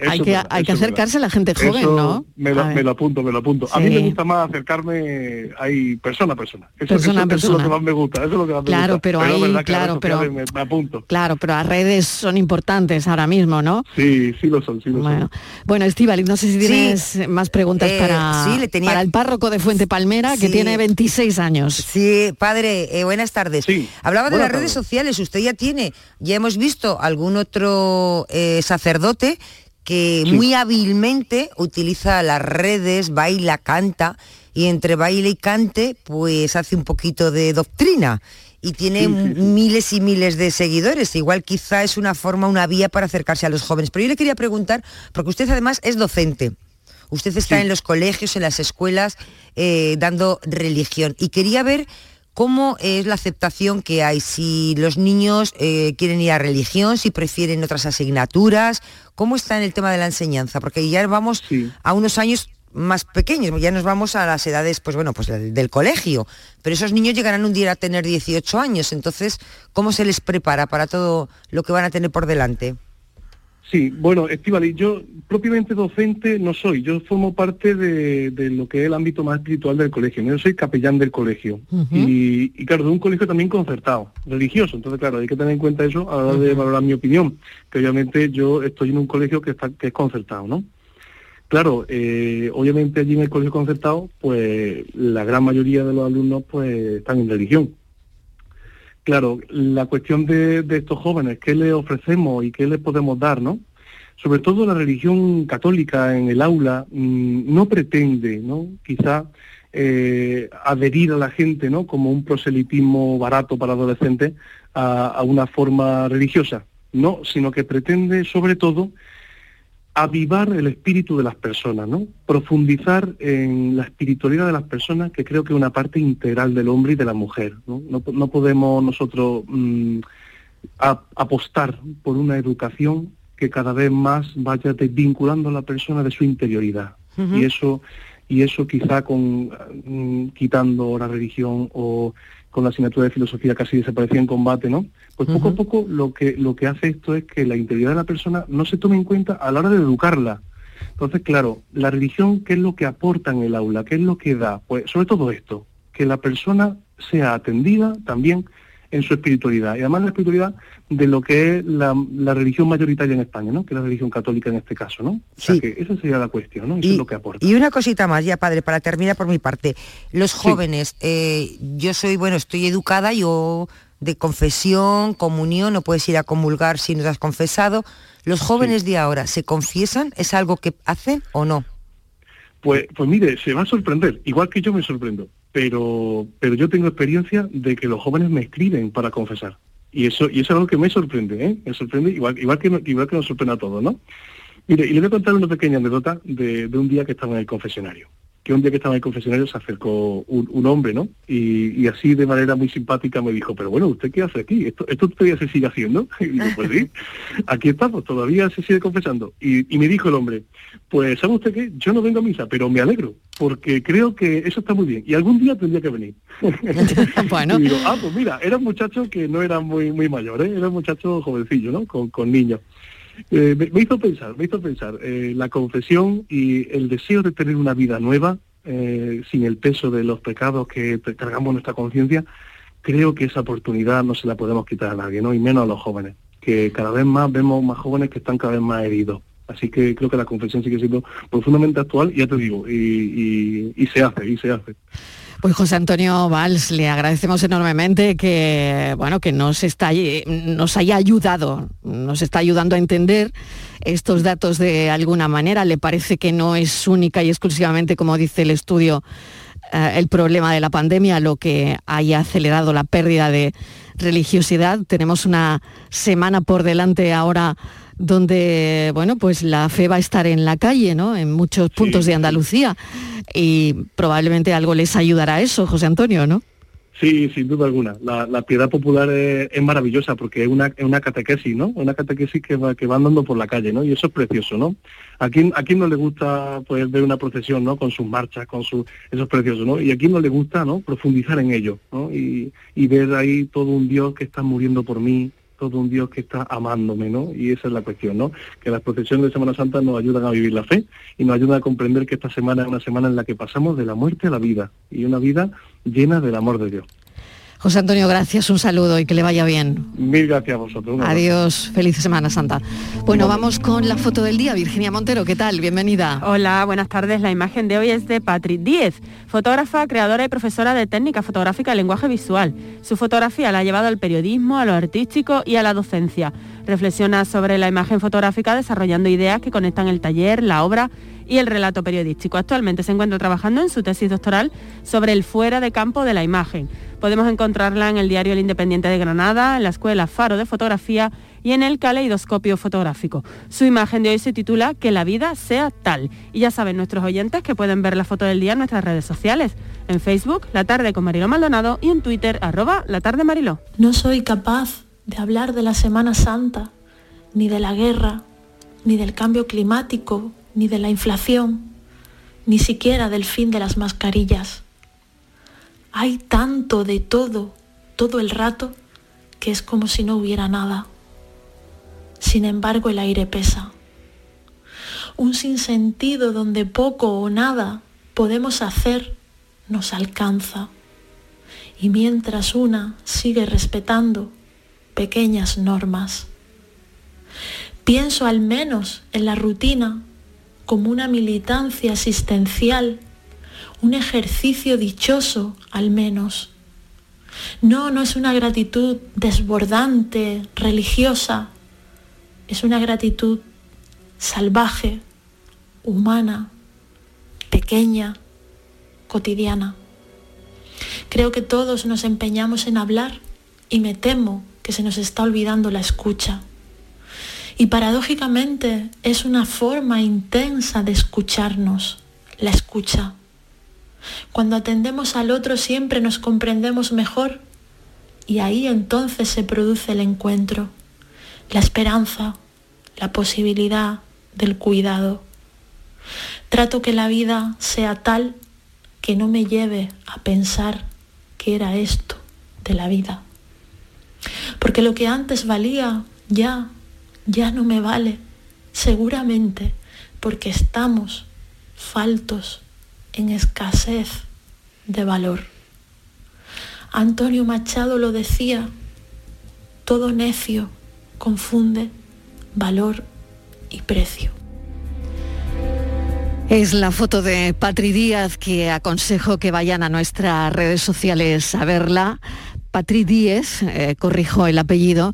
Hay que, hay que acercarse a la gente joven, Eso ¿no? Me lo, me apunto, me lo apunto. A mí me gusta más acercarme ahí persona a persona. Eso, Persona a eso- eso es lo persona. que más me gusta. Eso es lo que más me Claro, gusta. pero es ahí, verdad claro, pero- sociales Me, me apunto. Claro, pero las redes son importantes ahora mismo, ¿no? Sí, sí lo son, sí lo Bueno, son. bueno Estíbaliz, no sé si tienes más preguntas Eh, para, sí, le tenía- para el párroco de Fuente Palmera, que tiene 26 años. Sí, padre, eh, buenas tardes. Hablaba de las redes tardes. Sociales, usted ya tiene, ya hemos visto algún otro eh, sacerdote que muy hábilmente utiliza las redes, baila, canta, y entre baile y cante, pues hace un poquito de doctrina. Y tiene Sí, sí, m- sí. miles y miles de seguidores. Igual quizá es una forma, una vía para acercarse a los jóvenes. Pero yo le quería preguntar, porque usted además es docente. Usted está en los colegios, en las escuelas, eh, dando religión. Y quería ver cómo es la aceptación que hay, si los niños eh, quieren ir a religión, si prefieren otras asignaturas, cómo está en el tema de la enseñanza, porque ya vamos a unos años más pequeños, ya nos vamos a las edades, pues bueno, pues del, del colegio, pero esos niños llegarán un día a tener 18 años, entonces, ¿cómo se les prepara para todo lo que van a tener por delante? Sí, bueno, Estivali, yo propiamente docente no soy, yo formo parte de, de lo que es el ámbito más espiritual del colegio, yo soy capellán del colegio. Y, y, claro, de un colegio también concertado, religioso, entonces claro, hay que tener en cuenta eso a la hora de valorar mi opinión, que obviamente yo estoy en un colegio que, está, que es concertado, ¿no? Claro, eh, obviamente allí en el colegio concertado, pues la gran mayoría de los alumnos pues están en religión. Claro, la cuestión de, estos jóvenes, ¿qué les ofrecemos y qué les podemos dar, no? Sobre todo la religión católica en el aula mm, no pretende, ¿no? Quizá eh, adherir a la gente, ¿no? Como un proselitismo barato para adolescentes a, a una forma religiosa, no, sino que pretende sobre todo avivar el espíritu de las personas, ¿no? Profundizar en la espiritualidad de las personas, que creo que es una parte integral del hombre y de la mujer, ¿no? No, po- no podemos nosotros mm, a- apostar por una educación que cada vez más vaya desvinculando a la persona de su interioridad. Y eso y eso quizá con mm, quitando la religión o con la asignatura de filosofía casi desaparecía en combate, ¿no? Pues poco a poco lo que lo que hace esto es que la integridad de la persona no se tome en cuenta a la hora de educarla. Entonces, claro, la religión, ¿qué es lo que aporta en el aula? ¿Qué es lo que da? Pues sobre todo esto, que la persona sea atendida también en su espiritualidad. Y además la espiritualidad de lo que es la, la religión mayoritaria en España, ¿no? Que es la religión católica en este caso, ¿no? O sea que esa sería la cuestión, ¿no? Eso es lo que aporta. Y una cosita más, ya padre, para terminar por mi parte. Los jóvenes, eh, yo soy, bueno, estoy educada, yo de confesión, comunión, no puedes ir a comulgar si no te has confesado. ¿Los jóvenes de ahora se confiesan? ¿Es algo que hacen o no? Pues, pues mire, se va a sorprender, igual que yo me sorprendo, pero, pero yo tengo experiencia de que los jóvenes me escriben para confesar. Y eso, y eso es algo que me sorprende, ¿eh? Me sorprende igual, igual que igual que nos sorprende a todos, ¿no? Mire, y le voy a contar una pequeña anécdota de, de un día que estaba en el confesionario. Que un día que estaba en el confesionario se acercó un, un hombre, ¿no? Y, y así de manera muy simpática me dijo, pero bueno, ¿usted qué hace aquí? ¿Esto, esto todavía se sigue haciendo? Y digo, pues sí, aquí estamos, todavía se sigue confesando. Y, y me dijo el hombre, pues ¿sabe usted qué? Yo no vengo a misa, pero me alegro, porque creo que eso está muy bien. Y algún día tendría que venir. bueno. Y digo, ah, pues mira, era un muchacho que no era muy muy mayor, ¿eh? era un muchacho jovencillo, ¿no? Con, con niños. Eh, me, hizo pensar, me hizo pensar, eh, la confesión y el deseo de tener una vida nueva, eh, sin el peso de los pecados que cargamos nuestra conciencia, creo que esa oportunidad no se la podemos quitar a nadie, ¿no? Y menos a los jóvenes. que cada vez más vemos más jóvenes que están cada vez más heridos. Así que creo que la confesión sigue siendo profundamente actual, y ya te digo, y, y se hace, y se hace. Pues José Antonio Valls, le agradecemos enormemente que, bueno, que nos, está, nos haya ayudado, nos está ayudando a entender estos datos de alguna manera. Le parece que no es única y exclusivamente, como dice el estudio, eh, el problema de la pandemia lo que haya acelerado la pérdida de religiosidad. Tenemos una semana por delante ahora donde bueno, pues la fe va a estar en la calle, ¿no? En muchos puntos de Andalucía. Y probablemente algo les ayudará a eso, José Antonio, ¿no? Sí, sin duda alguna. La, piedad popular es, maravillosa porque es una, una catequesis, ¿no? Una catequesis que va, que va andando por la calle, ¿no? Y eso es precioso, ¿no? ¿A quién, a quién no le gusta pues, ver una procesión, ¿no? Con sus marchas, con sus... Eso es precioso, ¿no? Y a quién no le gusta, ¿no? Profundizar en ello, ¿no? Y, y ver ahí todo un Dios que está muriendo por mí, todo un Dios que está amándome, ¿no? Y esa es la cuestión, ¿no? Que las procesiones de Semana Santa nos ayudan a vivir la fe y nos ayudan a comprender que esta semana es una semana en la que pasamos de la muerte a la vida y una vida llena del amor de Dios. José Antonio, gracias, un saludo y que le vaya bien. Mil gracias a vosotros. Adiós, feliz Semana Santa. Bueno, vamos con la foto del día. Virginia Montero, ¿qué tal? Bienvenida. Hola, buenas tardes. La imagen de hoy es de Patrick Díez, fotógrafa, creadora y profesora de técnica fotográfica y lenguaje visual. Su fotografía la ha llevado al periodismo, a lo artístico y a la docencia. Reflexiona sobre la imagen fotográfica desarrollando ideas que conectan el taller, la obra y el relato periodístico. Actualmente se encuentra trabajando en su tesis doctoral sobre el fuera de campo de la imagen. Podemos encontrarla en el diario El Independiente de Granada, en la Escuela Faro de Fotografía y en el Caleidoscopio Fotográfico. Su imagen de hoy se titula Que la vida sea tal. Y ya saben nuestros oyentes que pueden ver la foto del día en nuestras redes sociales. En Facebook, La Tarde con Mariló Maldonado y en Twitter, arroba La Tarde Mariló. No soy capaz de hablar de la Semana Santa, ni de la guerra, ni del cambio climático, ni de la inflación, ni siquiera del fin de las mascarillas. Hay tanto de todo, todo el rato, que es como si no hubiera nada. Sin embargo, el aire pesa. Un sinsentido donde poco o nada podemos hacer nos alcanza. Y mientras una sigue respetando pequeñas normas. Pienso al menos en la rutina como una militancia asistencial, un ejercicio dichoso al menos. No, no es una gratitud desbordante, religiosa, es una gratitud salvaje, humana, pequeña, cotidiana. Creo que todos nos empeñamos en hablar y me temo que se nos está olvidando la escucha. Y paradójicamente es una forma intensa de escucharnos, la escucha. Cuando atendemos al otro siempre nos comprendemos mejor y ahí entonces se produce el encuentro, la esperanza, la posibilidad del cuidado. Trato que la vida sea tal que no me lleve a pensar que era esto de la vida. Porque lo que antes valía ya ya no me vale, seguramente porque estamos faltos en escasez de valor. Antonio Machado lo decía, todo necio confunde valor y precio. Es la foto de Patri Díaz que aconsejo que vayan a nuestras redes sociales a verla. Patri Díaz, eh, corrijo el apellido,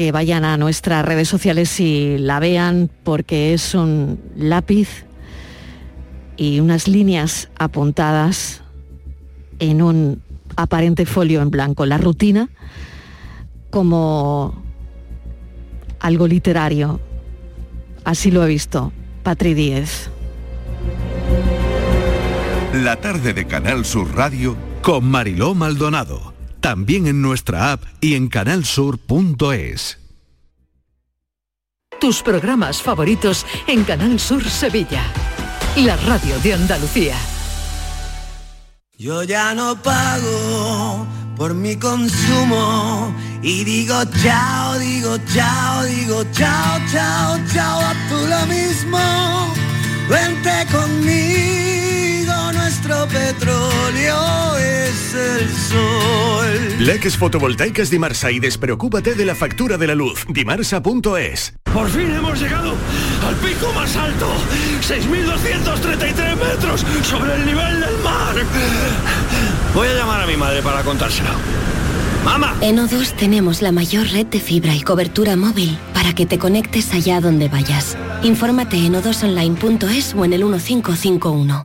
que vayan a nuestras redes sociales y la vean porque es un lápiz y unas líneas apuntadas en un aparente folio en blanco. La rutina como algo literario. Así lo he visto. Patri Díez. La tarde de Canal Sur Radio con Mariló Maldonado también en nuestra app y en canalsur.es. Tus programas favoritos en Canal Sur Sevilla. La radio de Andalucía. Yo ya no pago por mi consumo y digo chao, digo chao, digo chao, chao, chao, a tú lo mismo. Vente conmigo, nuestro petróleo es el sol. Leques fotovoltaicas Dimarsa y despreocúpate de la factura de la luz. Dimarsa.es. Por fin hemos llegado al pico más alto, 6.233 metros sobre el nivel del mar. Voy a llamar a mi madre para contárselo. ¡Mamá! En O2 tenemos la mayor red de fibra y cobertura móvil para que te conectes allá donde vayas. Infórmate en odosonline.es o en el 1551.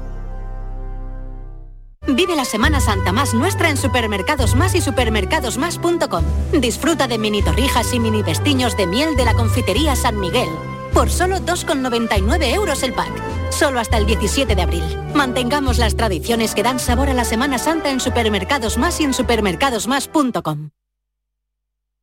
Vive la Semana Santa más nuestra en Supermercados Más y supermercadosmás.com. Disfruta de mini torrijas y mini vestiños de miel de la confitería San Miguel. Por solo 2,99 euros el pack. Solo hasta el 17 de abril. Mantengamos las tradiciones que dan sabor a la Semana Santa en Supermercados Más y en supermercadosmás.com.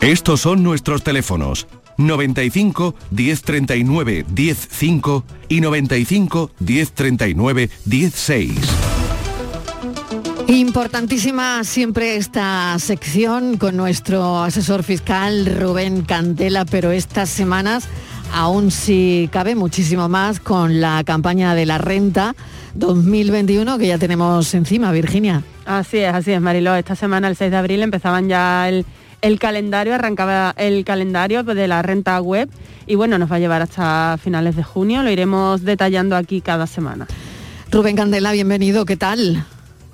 Estos son nuestros teléfonos 95 1039 105 y 95 1039 16. Importantísima siempre esta sección con nuestro asesor fiscal Rubén Cantela, pero estas semanas aún si cabe muchísimo más con la campaña de la renta 2021 que ya tenemos encima, Virginia. Así es, así es, Mariló. Esta semana, el 6 de abril, empezaban ya el, el calendario, arrancaba el calendario de la renta web y bueno, nos va a llevar hasta finales de junio, lo iremos detallando aquí cada semana. Rubén Candela, bienvenido, ¿qué tal?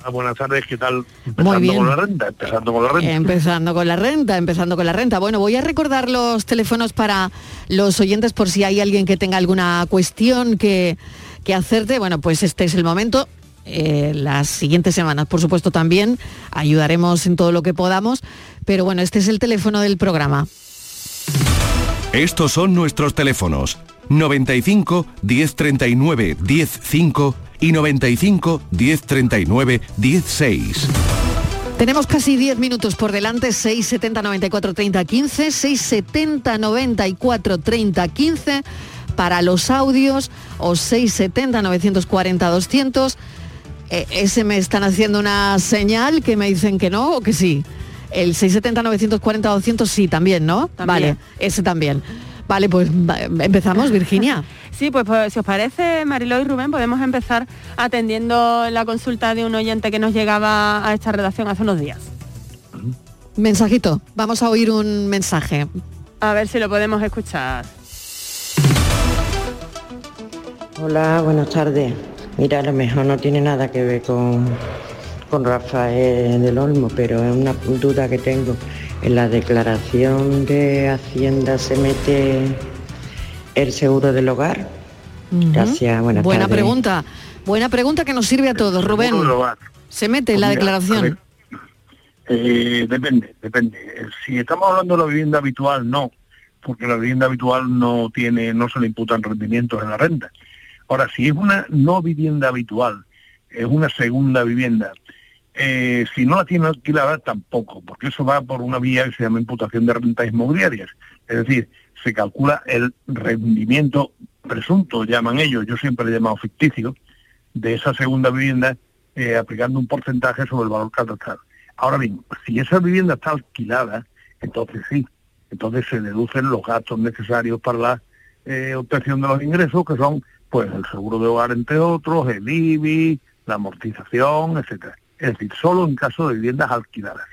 Ah, buenas tardes, ¿qué tal? Empezando bien. con la renta, empezando con la renta. Empezando con la renta, empezando con la renta. Bueno, voy a recordar los teléfonos para los oyentes por si hay alguien que tenga alguna cuestión que, que hacerte. Bueno, pues este es el momento. Eh, las siguientes semanas, por supuesto, también ayudaremos en todo lo que podamos. Pero bueno, este es el teléfono del programa. Estos son nuestros teléfonos 95 1039 105 y 95 1039 16. Tenemos casi 10 minutos por delante, 670 94 30 15, 670 94 30 15 para los audios o 670 940 200. Eh, ese me están haciendo una señal que me dicen que no o que sí. El 670 940 200 sí también, ¿no? También. Vale, ese también. Vale, pues empezamos, Virginia. Sí, pues, pues, si os parece, Mariló y Rubén, podemos empezar atendiendo la consulta de un oyente que nos llegaba a esta redacción hace unos días. Mensajito, vamos a oír un mensaje. A ver si lo podemos escuchar. Hola, buenas tardes. Mira, a lo mejor no tiene nada que ver con, con Rafael del Olmo, pero es una duda que tengo. En la declaración de Hacienda se mete el seguro del hogar. Gracias, buenas Buena tardes. pregunta. Buena pregunta que nos sirve a todos, Rubén. Seguro del hogar. Se mete en la mira, declaración. eh, depende, depende. Si estamos hablando de la vivienda habitual, no, porque la vivienda habitual no tiene, no se le imputan rendimientos en la renta. Ahora, si es una no vivienda habitual, es una segunda vivienda, eh, si no la tiene alquilada, tampoco, porque eso va por una vía que se llama imputación de rentas inmobiliarias. Es decir, se calcula el rendimiento presunto, llaman ellos, yo siempre he llamado ficticio, de esa segunda vivienda eh, aplicando un porcentaje sobre el valor catastral. Ahora bien, si esa vivienda está alquilada, entonces sí, entonces se deducen los gastos necesarios para la eh, obtención de los ingresos, que son pues el seguro de hogar entre otros, el IBI, la amortización, etcétera. Es decir, solo en caso de viviendas alquiladas.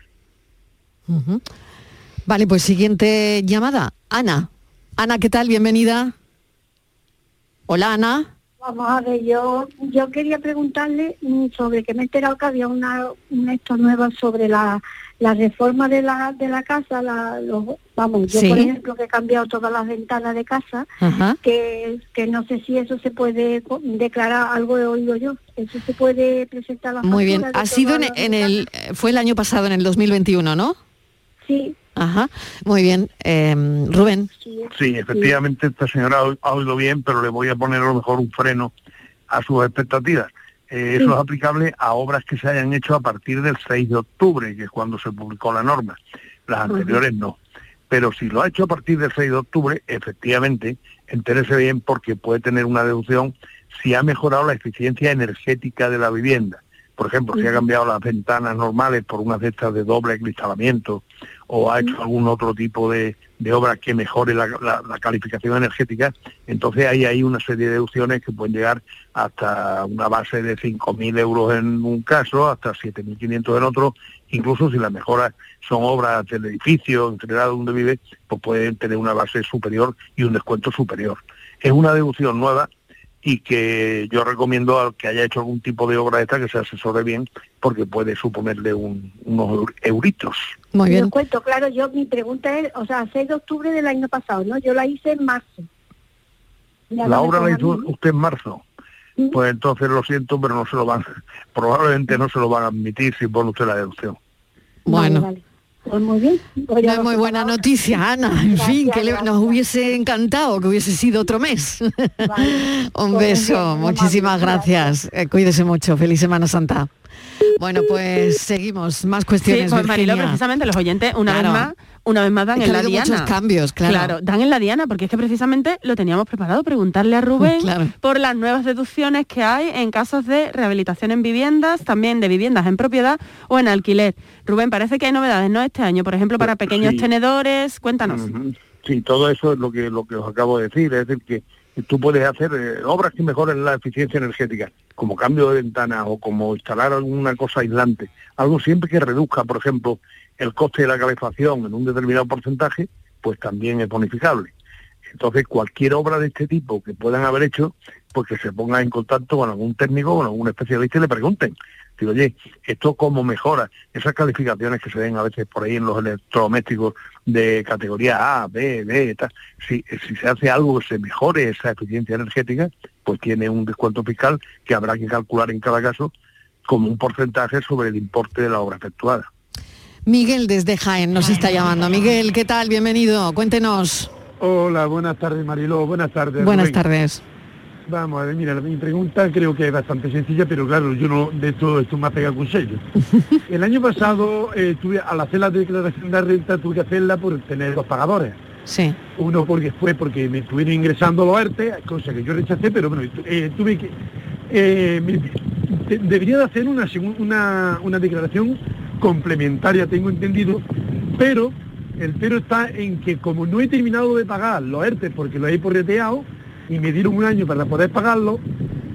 Vale, pues siguiente llamada. Ana. Ana, ¿qué tal? Bienvenida. Hola, Ana. Vamos a ver, yo yo quería preguntarle mm, sobre que me he enterado que había una, un esto nuevo sobre la, la reforma de la, de la casa, la, los- vamos, yo Sí. por ejemplo que he cambiado todas las ventanas de casa, Ajá. que, que no sé si eso se puede declarar, algo he oído yo, eso se puede presentar la Muy bien. Ha sido en, en el, fue el año pasado, en el 2021, ¿no? Sí. Ajá. Muy bien. Eh, Rubén. Sí, efectivamente esta señora ha, ha oído bien, pero le voy a poner a lo mejor un freno a sus expectativas. Eh, eso es aplicable a obras que se hayan hecho a partir del 6 de octubre, que es cuando se publicó la norma. Las anteriores no. Pero si lo ha hecho a partir del 6 de octubre, efectivamente, entérese bien porque puede tener una deducción si ha mejorado la eficiencia energética de la vivienda. Por ejemplo, si ha cambiado las ventanas normales por unas de estas de doble cristalamiento o ha hecho algún otro tipo de, de obra que mejore la, la- la calificación energética, entonces hay ahí una serie de deducciones que pueden llegar hasta una base de 5.000 euros en un caso, hasta 7.500 en otro, incluso si las mejoras son obras del edificio, en general donde vive, pues pueden tener una base superior y un descuento superior. Es una deducción nueva y que yo recomiendo al que haya hecho algún tipo de obra esta que se asesore bien porque puede suponerle un- unos eur- euritos. Muy Yo cuento, claro, yo mi pregunta es, o sea, 6 de octubre del año pasado, ¿no? Yo la hice en marzo. La obra la hizo ¿no? usted en marzo. Pues entonces lo siento, pero no se lo van, probablemente no se lo van a admitir si pone usted la deducción. Bueno. Pues muy bien. Pues No es muy buena noticia, Ana. En Gracias, fin, que le- gracias. nos hubiese encantado que hubiese sido otro mes. Un Pues beso, bien, muchísimas amable, gracias. Eh, cuídese mucho, feliz Semana Santa. Bueno, pues seguimos, más Sí, cuestiones. pues Mariló, precisamente los oyentes una Claro. vez más, una vez más dan Es que en ha la diana. muchos cambios, claro. dan en la diana, porque es que precisamente lo teníamos preparado, preguntarle a Rubén Claro. por las nuevas deducciones que hay en casos de rehabilitación en viviendas, también de viviendas en propiedad o en alquiler. Rubén, parece que hay novedades, ¿no? Este año, por ejemplo, para pequeños sí. tenedores, cuéntanos. Sí, todo eso es lo que lo que os acabo de decir, es decir que tú puedes hacer eh, obras que mejoren la eficiencia energética, como cambio de ventanas o como instalar alguna cosa aislante, algo siempre que reduzca, por ejemplo, el coste de la calefacción en un determinado porcentaje, pues también es bonificable. Entonces, cualquier obra de este tipo que puedan haber hecho, pues que se pongan en contacto con algún técnico, con algún especialista y le pregunten. Digo, oye, ¿esto cómo mejora? Esas calificaciones que se ven a veces por ahí en los electrodomésticos de categoría A, B, D, tal. Si, si se hace algo que se mejore esa eficiencia energética, pues tiene un descuento fiscal que habrá que calcular en cada caso como un porcentaje sobre el importe de la obra efectuada. Miguel desde Jaén nos está llamando. Miguel, ¿qué tal? Bienvenido. Cuéntenos. Hola, buenas tardes Mariló, buenas tardes. Buenas Rubén. tardes. Vamos a ver, mira, mi pregunta creo que es bastante sencilla, pero claro, yo no de esto, esto me ha pegado con sello. El año pasado, eh, tuve, al hacer la declaración de renta, tuve que hacerla por tener dos pagadores. Sí. Uno porque fue porque me estuvieron ingresando los ERTE, cosa que yo rechacé, pero bueno, eh, tuve que... eh, me- de- debería de hacer una, una, una declaración complementaria, tengo entendido, pero el pero está en que como no he terminado de pagar los ERTE porque los he porreteado y me dieron un año para poder pagarlo,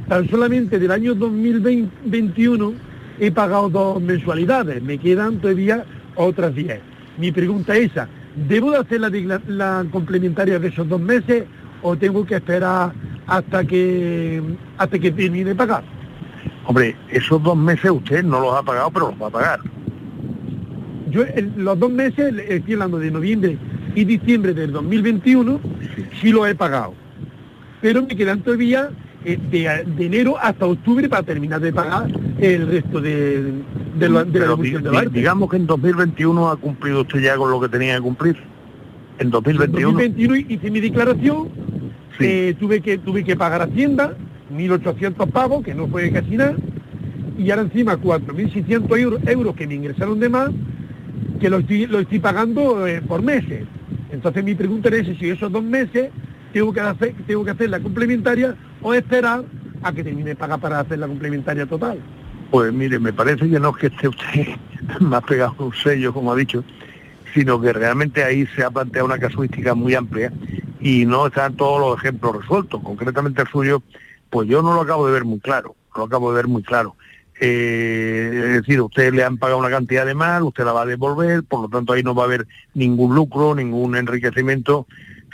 tan solamente del año 2021 he pagado dos mensualidades, me quedan todavía otras 10. Mi pregunta es esa, ¿debo de hacer la, la complementaria de esos dos meses o tengo que esperar hasta que hasta que termine de pagar? Hombre, esos dos meses usted no los ha pagado, pero los va a pagar. Yo el- los dos meses, estoy hablando de noviembre y diciembre del 2021, sí los he pagado. Pero me quedan todavía eh, de, de enero hasta octubre para terminar de pagar el resto de, de, la- de la di- di- digamos que en 2021 ha cumplido usted ya con lo que tenía que cumplir. En 2021. En 2021 hice mi declaración, eh, tuve que tuve que pagar Hacienda, 1.800 pavos, que no fue casi nada, y ahora encima 4.600 euros, euros que me ingresaron de más, que lo estoy, lo estoy pagando eh, por meses. Entonces mi pregunta es si esos dos meses tengo que hacer, tengo que hacer la complementaria o esperar a que termine de pagar para hacer la complementaria total. Pues mire, me parece que no es que esté usted más pegado a un sello, como ha dicho, sino que realmente ahí se ha planteado una casuística muy amplia y no están todos los ejemplos resueltos. Concretamente el suyo, pues yo no lo acabo de ver muy claro, lo acabo de ver muy claro. Eh, es decir, usted le han pagado una cantidad de mal, usted la va a devolver, por lo tanto ahí no va a haber ningún lucro, ningún enriquecimiento,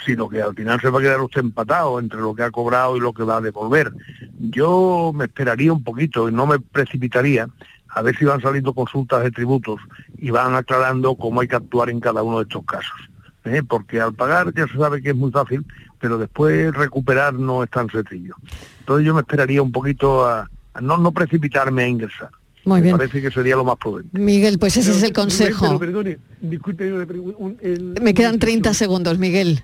sino que al final se va a quedar usted empatado entre lo que ha cobrado y lo que va a devolver. Yo me esperaría un poquito y no me precipitaría a ver si van saliendo consultas de tributos y van aclarando cómo hay que actuar en cada uno de estos casos. ¿eh? Porque al pagar ya se sabe que es muy fácil, pero después recuperar no es tan sencillo. Entonces yo me esperaría un poquito a, a no, no precipitarme a ingresar. Muy me bien. parece que sería lo más prudente. Miguel, pues ese Pero, es el consejo. pero perdone, disculpe, una pregu- un- el- Me quedan una 30 excepción. segundos, Miguel.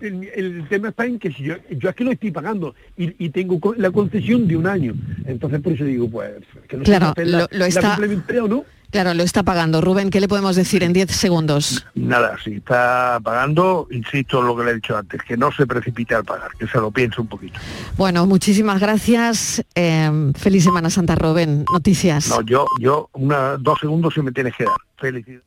El, el tema está en que si yo, yo aquí lo estoy pagando y, y tengo la concesión de un año. Entonces por eso digo, pues, que no Claro, si hacer la, lo- lo la está- complementaria o no. Claro, lo está pagando. Rubén, ¿qué le podemos decir en 10 segundos? Nada, si está pagando, insisto en lo que le he dicho antes, que no se precipite al pagar, que se lo piense un poquito. Bueno, muchísimas gracias. Eh, feliz Semana Santa, Rubén. Noticias. No, yo, yo, una, dos segundos se me tienes que dar. Felicidades.